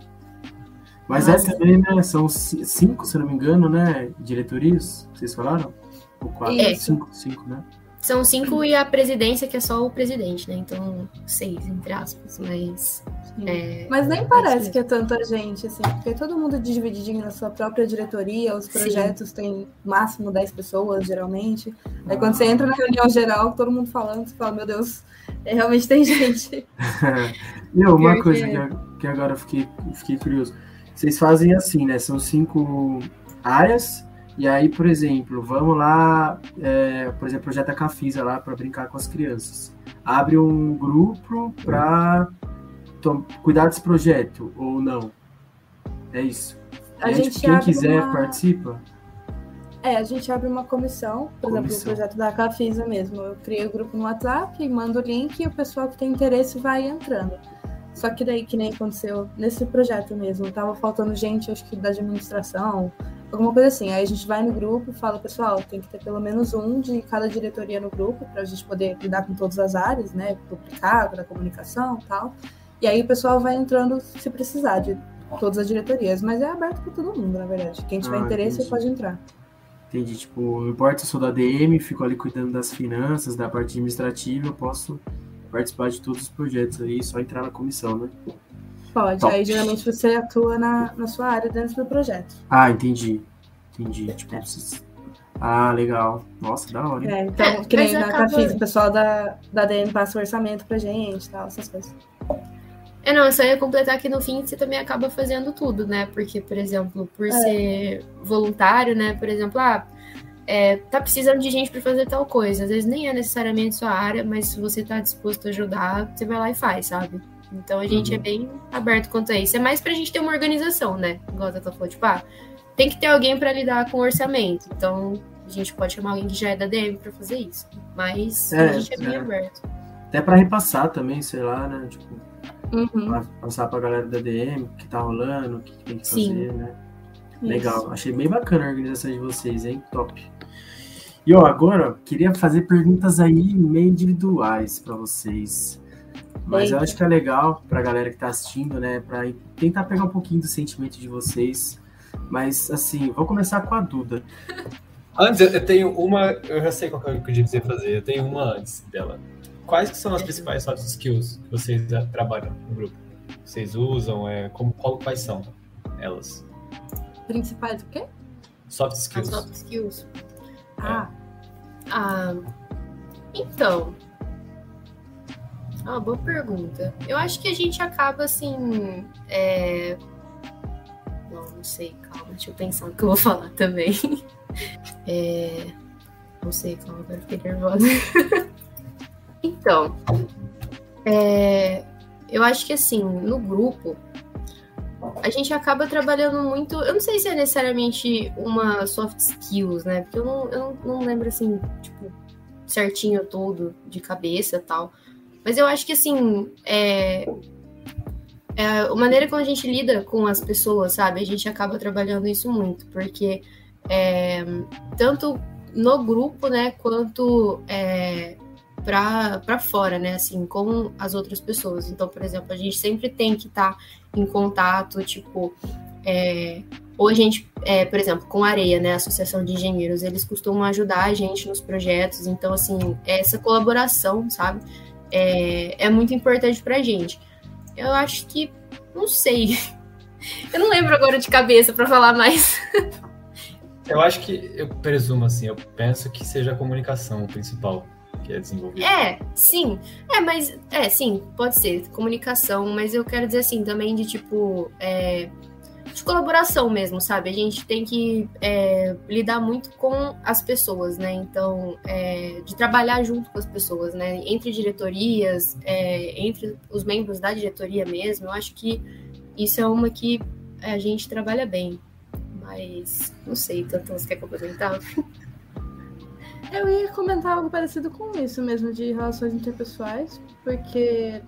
Mas Nossa. é também, né? São cinco, se não me engano, né? Diretorias, vocês falaram? Ou quatro? É. Cinco, cinco, né? São cinco e a presidência, que é só o presidente, né? Então, seis, entre aspas, mas. É, mas nem parece que é tanta gente, assim, porque todo mundo divididinho na sua própria diretoria, os projetos Sim. têm máximo 10 pessoas, geralmente. Aí quando você entra na reunião geral, todo mundo falando, você fala, meu Deus, é, realmente tem gente. Não, uma coisa que, que agora eu fiquei, fiquei curioso. Vocês fazem assim, né? São cinco áreas e aí, por exemplo, vamos lá, é, por exemplo, projeto Cafisa lá para brincar com as crianças. Abre um grupo para cuidar desse projeto ou não? É isso. A gente quem quiser uma... participa. É, a gente abre uma comissão, por comissão. exemplo, o projeto da Cafisa mesmo. Eu criei o grupo no WhatsApp, mando o link e o pessoal que tem interesse vai entrando. Só que daí, que nem aconteceu nesse projeto mesmo, tava faltando gente, acho que da administração, alguma coisa assim. Aí a gente vai no grupo e fala, pessoal, tem que ter pelo menos um de cada diretoria no grupo para a gente poder lidar com todas as áreas, né? Duplicado, da comunicação e tal. E aí o pessoal vai entrando se precisar de todas as diretorias, mas é aberto para todo mundo, na verdade. Quem tiver ah, interesse entendi. pode entrar. Entendi, tipo, não importa se eu sou da DM, fico ali cuidando das finanças, da parte administrativa, eu posso participar de todos os projetos aí, só entrar na comissão, né? Pode, Top. aí geralmente você atua na, na sua área dentro do projeto. Ah, entendi. Entendi. Tipo, é. Ah, legal. Nossa, da hora. É, então, que nem na Cafis, o pessoal da, da DM passa o orçamento pra gente e tal, essas coisas. É, não, eu só ia completar que no fim você também acaba fazendo tudo, né? Porque, por exemplo, por é. ser voluntário, né? Por exemplo, ah, é, tá precisando de gente para fazer tal coisa. Às vezes nem é necessariamente sua área, mas se você tá disposto a ajudar, você vai lá e faz, sabe? Então a gente é uhum. é bem aberto quanto a isso. É mais pra gente ter uma organização, né? Igual a Tata falou, tipo, ah, tem que ter alguém para lidar com o orçamento. Então a gente pode chamar alguém que já é da DM para fazer isso. Mas é, a gente é bem é. aberto. Até para repassar também, sei lá, né? Tipo, uhum. passar pra galera da DM o que tá rolando, o que tem que Sim. fazer, né? Isso. Legal. Achei bem bacana a organização de vocês, hein? Top. E ó, agora queria fazer perguntas aí meio individuais para vocês. Mas Eita. eu acho que é legal para a galera que está assistindo, né? Para tentar pegar um pouquinho do sentimento de vocês. Mas, assim, vou começar com a Duda. Antes, eu tenho uma. Eu já sei qual que eu dizer fazer. Eu tenho uma antes dela. Quais que são as principais soft skills que vocês trabalham no grupo? Vocês usam? É, como, qual, quais são elas? Principais o quê? Soft skills. As soft skills. Ah. Ah. Então, ah, boa pergunta. Eu acho que a gente acaba assim. É... Não, não sei, calma, deixa eu pensar o que eu vou falar também. É... Não sei, calma, agora fiquei nervosa. então, é... eu acho que assim, no grupo, a gente acaba trabalhando muito. Eu não sei se é necessariamente uma soft skills, né? Porque eu não, eu não, lembro assim, tipo, certinho todo de cabeça tal. Mas eu acho que, assim, é, é, a maneira como a gente lida com as pessoas, sabe? A gente acaba trabalhando isso muito, porque é, tanto no grupo, né, quanto é, para fora, né, assim, com as outras pessoas. Então, por exemplo, a gente sempre tem que estar tá em contato, tipo, é, ou a gente, é, por exemplo, com a Areia, né, a Associação de Engenheiros, eles costumam ajudar a gente nos projetos, então, assim, essa colaboração, sabe? é, é muito importante pra gente. Eu acho que. Não sei. Eu não lembro agora de cabeça para falar mais. Eu acho que, eu presumo assim, eu penso que seja a comunicação principal que é desenvolvida. É, sim. É, mas, é, sim, pode ser, comunicação, mas eu quero dizer assim, também de tipo, é, de colaboração mesmo, sabe? A gente tem que é, lidar muito com as pessoas, né? Então, é, de trabalhar junto com as pessoas, né? Entre diretorias, é, entre os membros da diretoria mesmo, eu acho que isso é uma que a gente trabalha bem. Mas, não sei, tanto você quer complementar? Eu ia comentar algo parecido com isso mesmo, de relações interpessoais, porque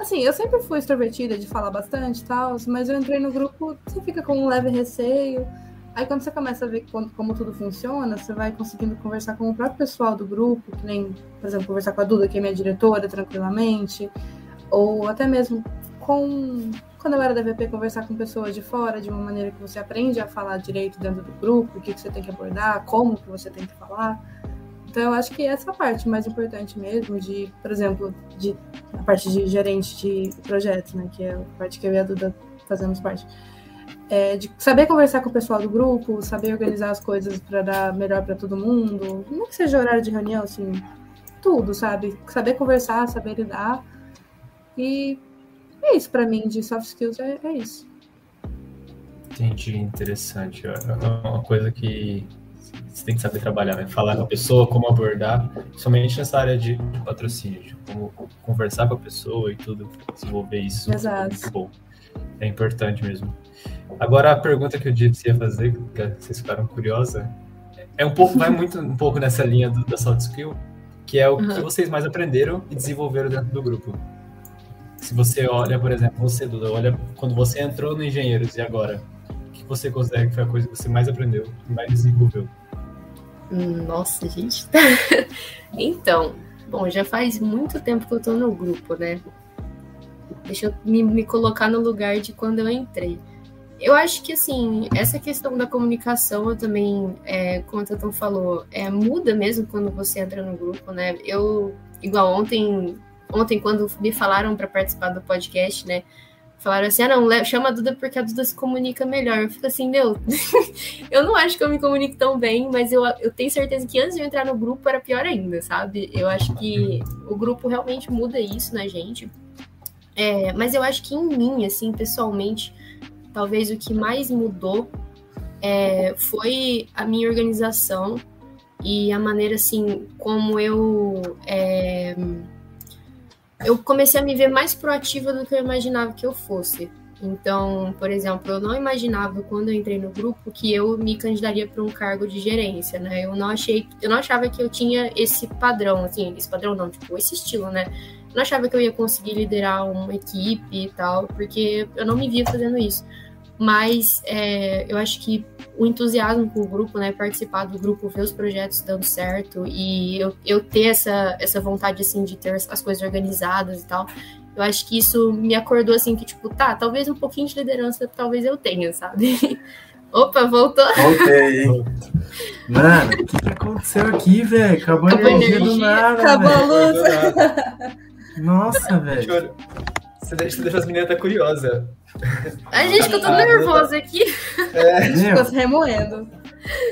Assim, eu sempre fui extrovertida de falar bastante e tal, mas eu entrei no grupo, você fica com um leve receio. Aí quando você começa a ver como, como, tudo funciona, você vai conseguindo conversar com o próprio pessoal do grupo, que nem, por exemplo, conversar com a Duda, que é minha diretora, tranquilamente, ou até mesmo com quando eu era da VP, conversar com pessoas de fora, de uma maneira que você aprende a falar direito dentro do grupo, o que, que você tem que abordar, como que você tem que falar. Então eu acho que essa parte mais importante mesmo, de, por exemplo, de a parte de gerente de projetos, né? Que é a parte que eu e a Duda fazemos parte. É, de saber conversar com o pessoal do grupo, saber organizar as coisas para dar melhor para todo mundo, não que seja horário de reunião, assim, tudo, sabe? Saber conversar, saber lidar. E é isso para mim de soft skills, é, é isso. Entendi, interessante. É uma coisa que você tem que saber trabalhar, né? Falar com a pessoa, como abordar, somente nessa área de, patrocínio, de como conversar com a pessoa e tudo, desenvolver isso. Exato. É muito bom. É importante mesmo. Agora a pergunta que eu disse ia fazer, que vocês ficaram curiosas, é um pouco, vai muito um pouco nessa linha do, da soft skill, que é o uhum. que vocês mais aprenderam e desenvolveram dentro do grupo. Se você olha, por exemplo, você, Duda, olha quando você entrou no Engenheiros e agora, o que você considera que foi a coisa que você mais aprendeu e mais desenvolveu? Nossa, gente. então, bom, já faz muito tempo que eu tô no grupo, né? Deixa eu me, me colocar no lugar de quando eu entrei. Eu acho que, assim, essa questão da comunicação, eu também, é, como o Tatão falou, é, muda mesmo quando você entra no grupo, né? Eu, igual ontem, ontem quando me falaram para participar do podcast, né? Falaram assim: ah, não, chama a Duda porque a Duda se comunica melhor. Eu fico assim, meu, eu não acho que eu me comunique tão bem, mas eu, eu tenho certeza que antes de eu entrar no grupo era pior ainda, sabe? Eu acho que o grupo realmente muda isso na gente. É, mas eu acho que em mim, assim, pessoalmente, talvez o que mais mudou é, foi a minha organização e a maneira, assim, como eu. É, eu comecei a me ver mais proativa do que eu imaginava que eu fosse. Então, por exemplo, eu não imaginava quando eu entrei no grupo que eu me candidaria para um cargo de gerência, né? Eu não achei, eu não achava que eu tinha esse padrão, assim, esse padrão não, tipo, esse estilo, né? Eu não achava que eu ia conseguir liderar uma equipe e tal, porque eu não me via fazendo isso. Mas é, eu acho que o entusiasmo com o grupo, né? Participar do grupo, ver os projetos dando certo e eu, eu ter essa, essa vontade, assim, de ter as coisas organizadas e tal, eu acho que isso me acordou assim que, tipo, tá, talvez um pouquinho de liderança, talvez eu tenha, sabe? Opa, voltou. Voltei. Mano, o que, que, aconteceu aqui, velho? Acabou a energia, energia do nada. Acabou a luz. Nossa, velho. Você deixa as meninas até curiosas. A gente ficou todo nervoso aqui. É. Ficou se remoendo.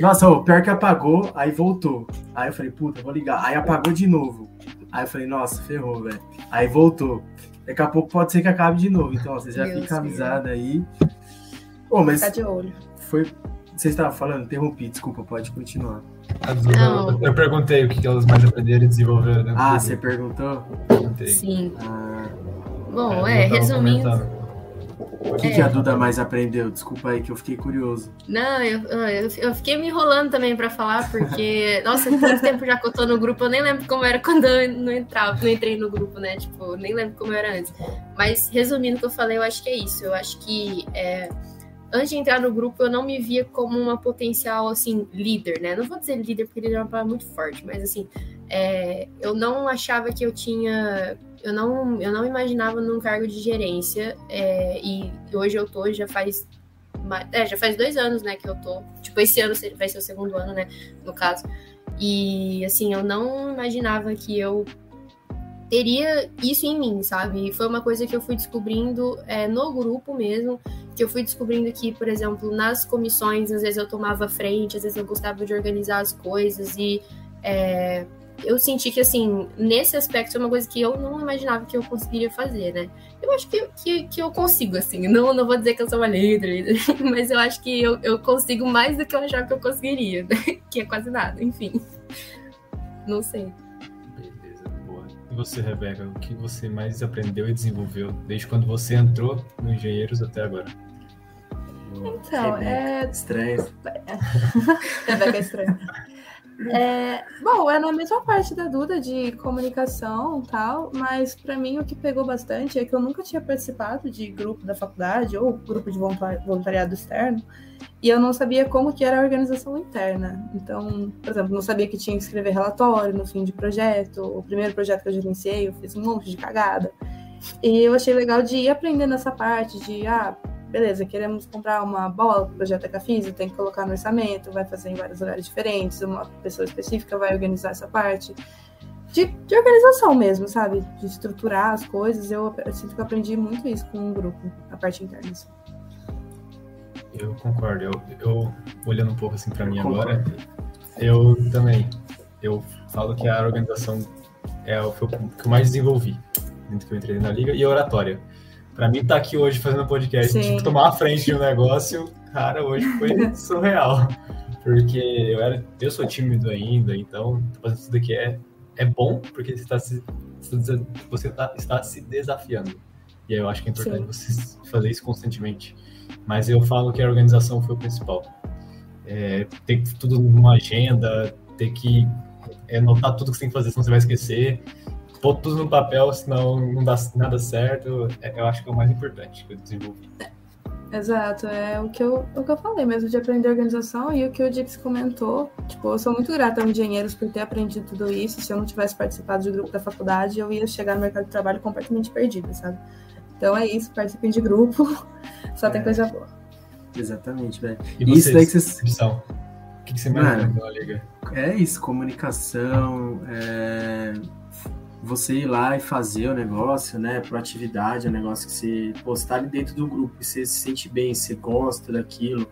Nossa, o pior que apagou, aí voltou. Aí eu falei, puta, vou ligar. Aí apagou de novo. Aí eu falei, nossa, ferrou, velho. Aí voltou. Daqui a pouco pode ser que acabe de novo. Então, você já Deus fica avisado aí. Oh, mas Fica de olho. Foi. Você estava falando, interrompi, desculpa, pode continuar. Eu, eu perguntei o que elas mais aprenderam e desenvolveram. Né? Ah, você perguntou? Perguntei. Sim. Ah, Bom, é, resumindo. Comentando. O que, é. que, a Duda mais aprendeu? Desculpa aí que eu fiquei curioso. Não, eu, eu, eu fiquei me enrolando também para falar, porque, nossa, tanto tempo já que eu tô no grupo, eu nem lembro como era quando eu não entrava, não entrei no grupo, né? Tipo, nem lembro como era antes. Mas, resumindo o que eu falei, eu acho que é isso. Eu acho que é, antes de entrar no grupo, eu não me via como uma potencial, assim, líder, né? Não vou dizer líder, porque líder é uma palavra muito forte, mas, assim, é, eu não achava que eu tinha eu não, eu não imaginava num cargo de gerência. É, e hoje eu tô, já faz. É, já faz dois anos, né, que eu tô. Tipo, esse ano vai ser o segundo ano, né, no caso. E, assim, eu não imaginava que eu teria isso em mim, sabe? E foi uma coisa que eu fui descobrindo é, no grupo mesmo, que eu fui descobrindo que, por exemplo, nas comissões, às vezes eu tomava frente, às vezes eu gostava de organizar as coisas e é, eu senti que, assim, nesse aspecto é uma coisa que eu não imaginava que eu conseguiria fazer, né? Eu acho que, que, que eu consigo, assim, não, não vou dizer que eu sou uma líder, mas eu acho que eu, eu consigo mais do que eu achava que eu conseguiria, né? que é quase nada, enfim. Não sei. Beleza, boa. E você, Rebeca, o que você mais aprendeu e desenvolveu desde quando você entrou no Engenheiros até agora? Então, é. Estranho. Rebeca é estranho. É, bom, é na mesma parte da Duda de comunicação tal, mas para mim o que pegou bastante é que eu nunca tinha participado de grupo da faculdade ou grupo de voluntariado externo e eu não sabia como que era a organização interna. Então, por exemplo, não sabia que tinha que escrever relatório no fim de projeto. O primeiro projeto que eu gerenciei, eu fiz um monte de cagada. E eu achei legal de ir aprendendo essa parte de, ah, beleza, queremos comprar uma bola para o projeto Ecafísio, tem que colocar no orçamento, vai fazer em vários lugares diferentes, uma pessoa específica vai organizar essa parte. De, de organização mesmo, sabe? De estruturar as coisas. Eu, eu, sinto que eu aprendi muito isso com o grupo, a parte interna. Assim. Eu concordo. Eu, eu olhando um pouco assim para mim agora, eu também. Eu falo que a organização é o que eu mais desenvolvi dentro que eu entrei na liga e a oratória. Pra mim, tá aqui hoje fazendo podcast, tipo, tomar a frente de um negócio, cara, hoje foi surreal. Porque eu, era, eu sou tímido ainda, então fazer tudo aqui é, é bom, porque você, tá se, você tá, está se desafiando. E eu acho que é importante Sim. você fazer isso constantemente. Mas eu falo que a organização foi o principal. É, ter tudo numa agenda, ter que é, notar tudo que você tem que fazer, senão você vai esquecer pôr tudo no papel, senão não dá nada certo, é, eu acho que é o mais importante que eu desenvolvi. Exato, é o que, eu, o que eu falei mesmo, de aprender organização e o que o Dix comentou. Tipo, eu sou muito grata aos engenheiros por ter aprendido tudo isso. Se eu não tivesse participado do grupo da faculdade, eu ia chegar no mercado de trabalho completamente perdida, sabe? Então é isso, participem de grupo, só é. tem coisa boa. Exatamente, velho. E vocês, isso daí que vocês. O que, você mais Mano, liga? É isso, comunicação, é você ir lá e fazer o negócio, né? Proatividade é um negócio que você tá ali dentro do grupo e você se sente bem, você gosta daquilo.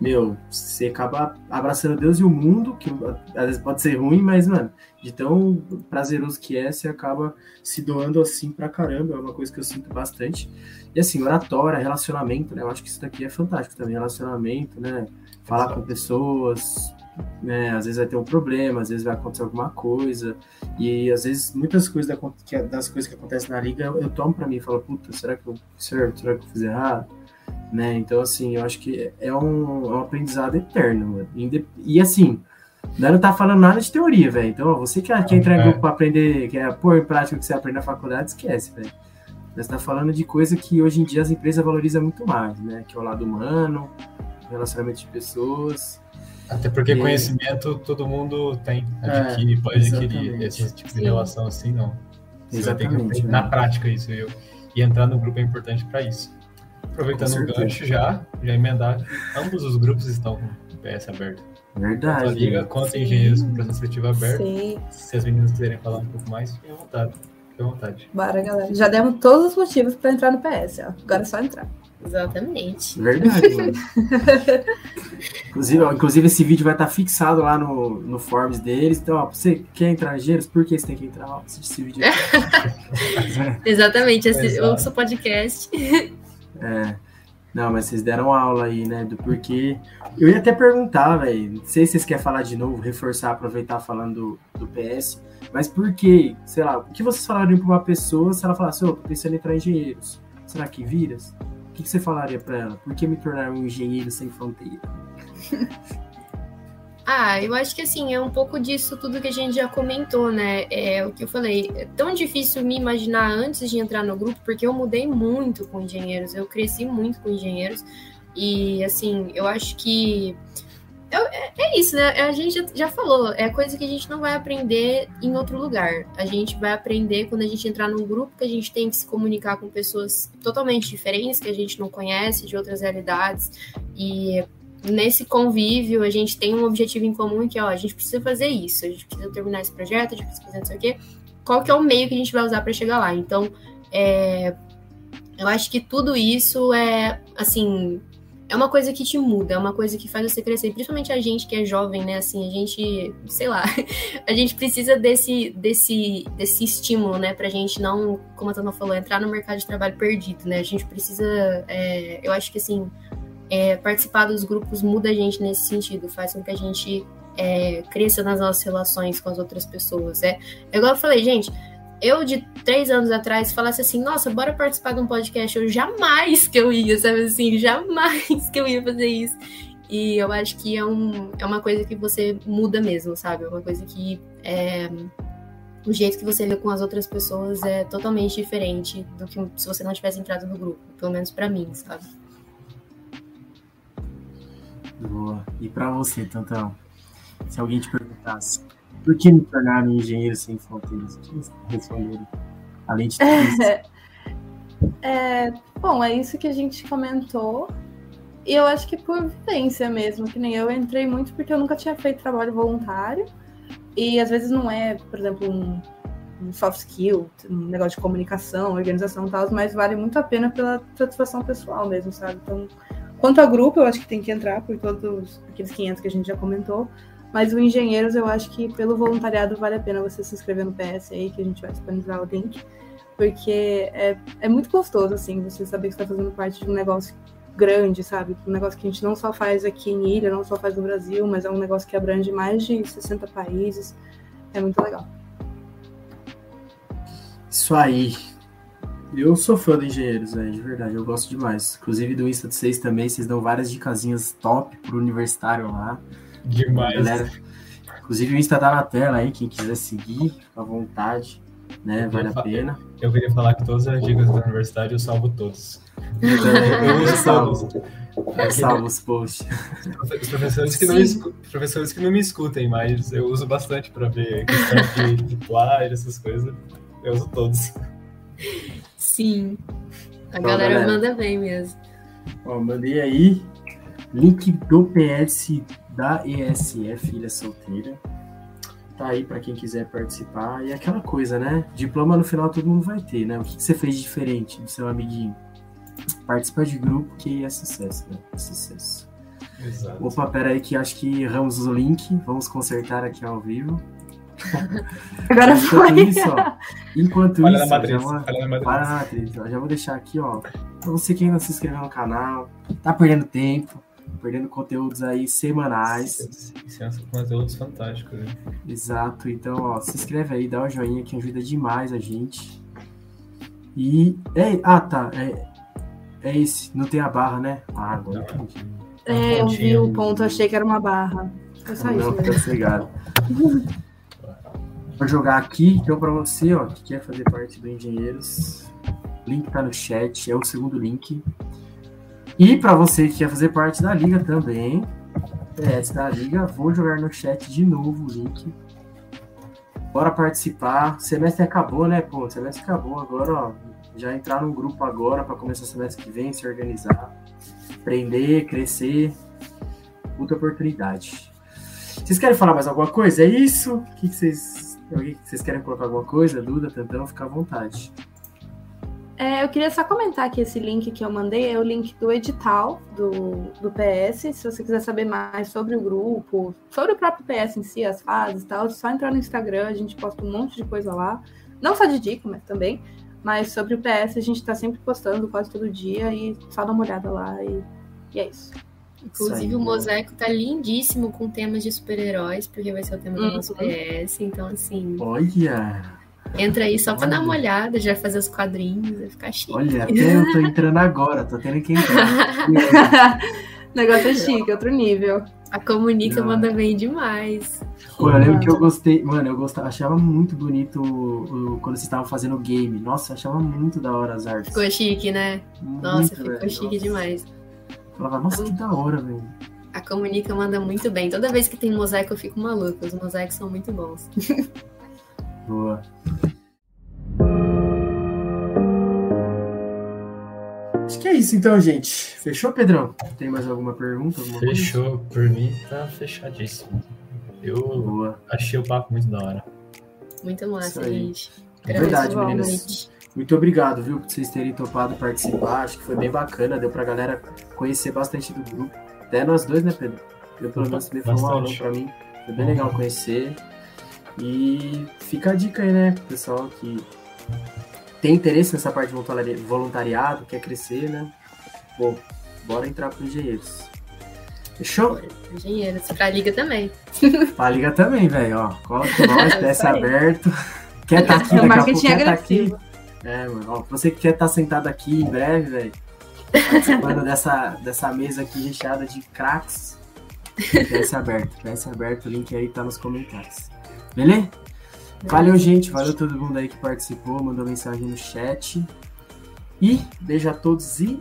meu, você acaba abraçando Deus e o mundo, que às vezes pode ser ruim, mas, mano, de tão prazeroso que é, você acaba se doando assim pra caramba, é uma coisa que eu sinto bastante. E assim, oratória, relacionamento, né? Eu acho que isso daqui é fantástico também, relacionamento, né? Falar Exato. com pessoas, né? Às vezes vai ter um problema, às vezes vai acontecer alguma coisa, e às vezes muitas coisas das coisas que acontecem na liga eu, eu tomo para mim e falo, puta, será que eu certo? Será que eu fiz errado? Né? Então, assim, eu acho que é um, é um aprendizado eterno, mano. E assim, não tá falando nada de teoria, velho. Então, você que quer entrar em é. grupo para aprender, quer pôr em prática o que você aprende na faculdade, esquece, velho. Você tá falando de coisa que hoje em dia as empresas valorizam muito mais, né? Que é o lado humano, relacionamento de pessoas. Até porque e... conhecimento todo mundo tem, adquire, é, pode adquirir esse tipo de relação assim, não. Você exatamente. na prática isso eu, e entrar no grupo é importante para isso. Aproveitando o gancho já, já emendar, ambos os grupos estão com o PS aberto. Verdade. Liga quanto Engenheiros com processo seletivo aberto. Sim. Se as meninas quiserem falar um pouco mais, fiquem à vontade. Fiquem à vontade. Bora, galera. Já demos todos os motivos para entrar no PS, ó. Agora é só entrar. Exatamente. Verdade, mano. inclusive, ó, inclusive, esse vídeo vai estar fixado lá no, no Forms deles. Então, ó, você quer entrar em Engenheiros? Por que você tem que entrar? Ó, esse vídeo. Exatamente, esse, ouça o podcast. É. Não, mas vocês deram aula aí, né? Do porquê. Eu ia até perguntar, velho. Não sei se vocês querem falar de novo, reforçar, aproveitar falando do, do PS. Mas por que, sei lá, o que vocês falariam para uma pessoa se ela falasse, ô, oh, pensando em entrar em engenheiros? Será que viras? O que, que você falaria para ela? Por que me tornar um engenheiro sem fronteira? Ah, eu acho que assim, é um pouco disso tudo que a gente já comentou, né? É o que eu falei. É tão difícil me imaginar antes de entrar no grupo, porque eu mudei muito com engenheiros, eu cresci muito com engenheiros. E assim, eu acho que. É, é isso, né? A gente já, já falou, é coisa que a gente não vai aprender em outro lugar. A gente vai aprender quando a gente entrar num grupo que a gente tem que se comunicar com pessoas totalmente diferentes, que a gente não conhece, de outras realidades. E nesse convívio a gente tem um objetivo em comum que ó, a gente precisa fazer isso, a gente precisa terminar esse projeto, a gente precisa fazer não sei o quê. Qual que é o meio que a gente vai usar para chegar lá? Então, é, eu acho que tudo isso é assim é uma coisa que te muda, é uma coisa que faz você crescer, principalmente a gente que é jovem, né? Assim, a gente, sei lá, a gente precisa desse, desse, desse estímulo, né? Pra gente não, como a Tana falou, entrar no mercado de trabalho perdido, né? A gente precisa, é, eu acho que assim, é, participar dos grupos muda a gente nesse sentido, faz com que a gente é, cresça nas nossas relações com as outras pessoas. É, é igual eu falei, gente, eu de três anos atrás falasse assim, nossa, bora participar de um podcast, eu jamais que eu ia, sabe assim, jamais que eu ia fazer isso. E eu acho que é, um, é uma coisa que você muda mesmo, sabe? É uma coisa que é, o jeito que você lê com as outras pessoas é totalmente diferente do que se você não tivesse entrado no grupo, pelo menos para mim, sabe? Boa. E para você, Tantão? Se alguém te perguntasse por que me tornar um engenheiro sem fronteiras, o responderia? Além de tudo. É, bom, é isso que a gente comentou. E eu acho que por vivência mesmo, que nem eu entrei muito porque eu nunca tinha feito trabalho voluntário. E às vezes não é, por exemplo, um, um soft skill, um negócio de comunicação, organização e tal, mas vale muito a pena pela satisfação pessoal mesmo, sabe? Então, Quanto ao grupo, eu acho que tem que entrar por todos aqueles 500 que a gente já comentou. Mas o Engenheiros, eu acho que pelo voluntariado vale a pena você se inscrever no PS aí, que a gente vai disponibilizar o link. Porque é, é muito gostoso, assim, você saber que está fazendo parte de um negócio grande, sabe? Um negócio que a gente não só faz aqui em Ilha, não só faz no Brasil, mas é um negócio que abrange mais de 60 países. É muito legal. Isso aí. Eu sou fã de engenheiros, velho, de verdade, eu gosto demais. Inclusive do Insta de vocês também, vocês dão várias dicasinhas top pro universitário lá. Demais. Galera, inclusive o Insta tá na tela aí, quem quiser seguir, à vontade, né? Vale a pena. Eu queria falar que todas as dicas do universitário eu salvo todos. Eu salvo. Eu salvo os posts. Os professores que, não me professores que não me escutem, mas eu uso bastante para ver questão de, de plágio, essas coisas. Eu uso todos. Sim. A Bom, galera, galera, manda bem mesmo. Ó, mandei aí link do PS da ESF Ilha Solteira. Tá aí para quem quiser participar. E aquela coisa, né? Diploma no final todo mundo vai ter, né? O que, que você fez de diferente do seu amiguinho? Participa de grupo que é sucesso, né? É sucesso. Exato. Opa, pera aí que acho que erramos o link. Vamos consertar aqui ao vivo. Agora Enquanto foi. isso, ó, enquanto Olha isso, já matriz. vou, Olha na matriz. para na matriz, ó, já vou deixar aqui, ó, pra você que ainda não se inscreveu no canal, tá perdendo tempo, perdendo conteúdos aí semanais, é um conteúdos fantásticos. né? exato, então, ó, se inscreve aí, dá um joinha que ajuda demais a gente. E, é, ah, tá, é, é esse, não tem a barra, né? Ah, agora Não. entendi. É, eu vi o ponto, achei que era uma barra. Foi só isso Não, mesmo. fica cegado. Vou jogar aqui, então pra você, ó, que quer fazer parte do Engenheiros, o link tá no chat, é o segundo link. E pra você que quer fazer parte da liga também, PS da liga, vou jogar no chat de novo o link. Bora participar. Semestre acabou, né, pô? Semestre acabou agora, ó. Já entrar num grupo agora pra começar o semestre que vem, se organizar, aprender, crescer. Puta oportunidade. Vocês querem falar mais alguma coisa? É isso? O que vocês. Vocês querem colocar alguma coisa? Duda, Tantão, fica à vontade. É, eu queria só comentar que esse link que eu mandei é o link do edital do, do PS. Se você quiser saber mais sobre o grupo, sobre o próprio PS em si, as fases e tal, é só entrar no Instagram, a gente posta um monte de coisa lá. Não só de dica, mas também. Mas sobre o PS a gente tá sempre postando quase todo dia e só dá uma olhada lá e, e é isso. Inclusive, aí, o mosaico tá lindíssimo com temas de super-heróis, porque vai ser o tema do Uhum. nosso PS. Então, assim, Olha! entra aí só pra dar uma Olha. olhada, já fazer os quadrinhos, vai ficar chique. Olha, até eu tô entrando agora, tô tendo que entrar. o negócio é chique, outro nível. A comunica Não. manda bem demais. Pô, eu lembro que eu gostei, mano, eu gostava, achava muito bonito o- o- quando vocês estavam fazendo o game. Nossa, achava muito da hora as artes. Ficou chique, né? Muito, Nossa, ficou velho, chique nossa. demais. Falava, nossa, que da hora, velho. A comunica manda muito bem. Toda vez que tem mosaico, eu fico maluca. Os mosaicos são muito bons. Boa. Acho que é isso então, gente. Fechou, Pedrão? Tem mais alguma pergunta? Alguma coisa? Fechou, por mim tá fechadíssimo. Eu Boa. achei o papo muito da hora. Muito massa, gente. É verdade, meninas. Muito obrigado, viu, por vocês terem topado participar. Acho que foi bem bacana. Deu pra galera conhecer bastante do grupo. Até nós dois, né, Pedro? Eu, pelo menos, também foi um aulão pra mim. Foi bem legal conhecer. E fica a dica aí, né, pessoal que tem interesse nessa parte de voluntari- voluntariado, quer crescer, né? Pô, bora entrar pro Engenheiros. Fechou? Engenheiros. Pra liga também. Pra liga também, velho, ó. Cola com nós, É isso aí. aberto. Quer tá aqui É daqui a pouco, marketing quer tá aqui. É, mano, ó, você que quer estar sentado aqui em breve, velho, participando dessa, dessa mesa aqui recheada de craques, PS aberto, PS aberto, o link aí tá nos comentários. Beleza? Valeu, gente, valeu todo mundo aí que participou, mandou mensagem no chat. E beijo a todos e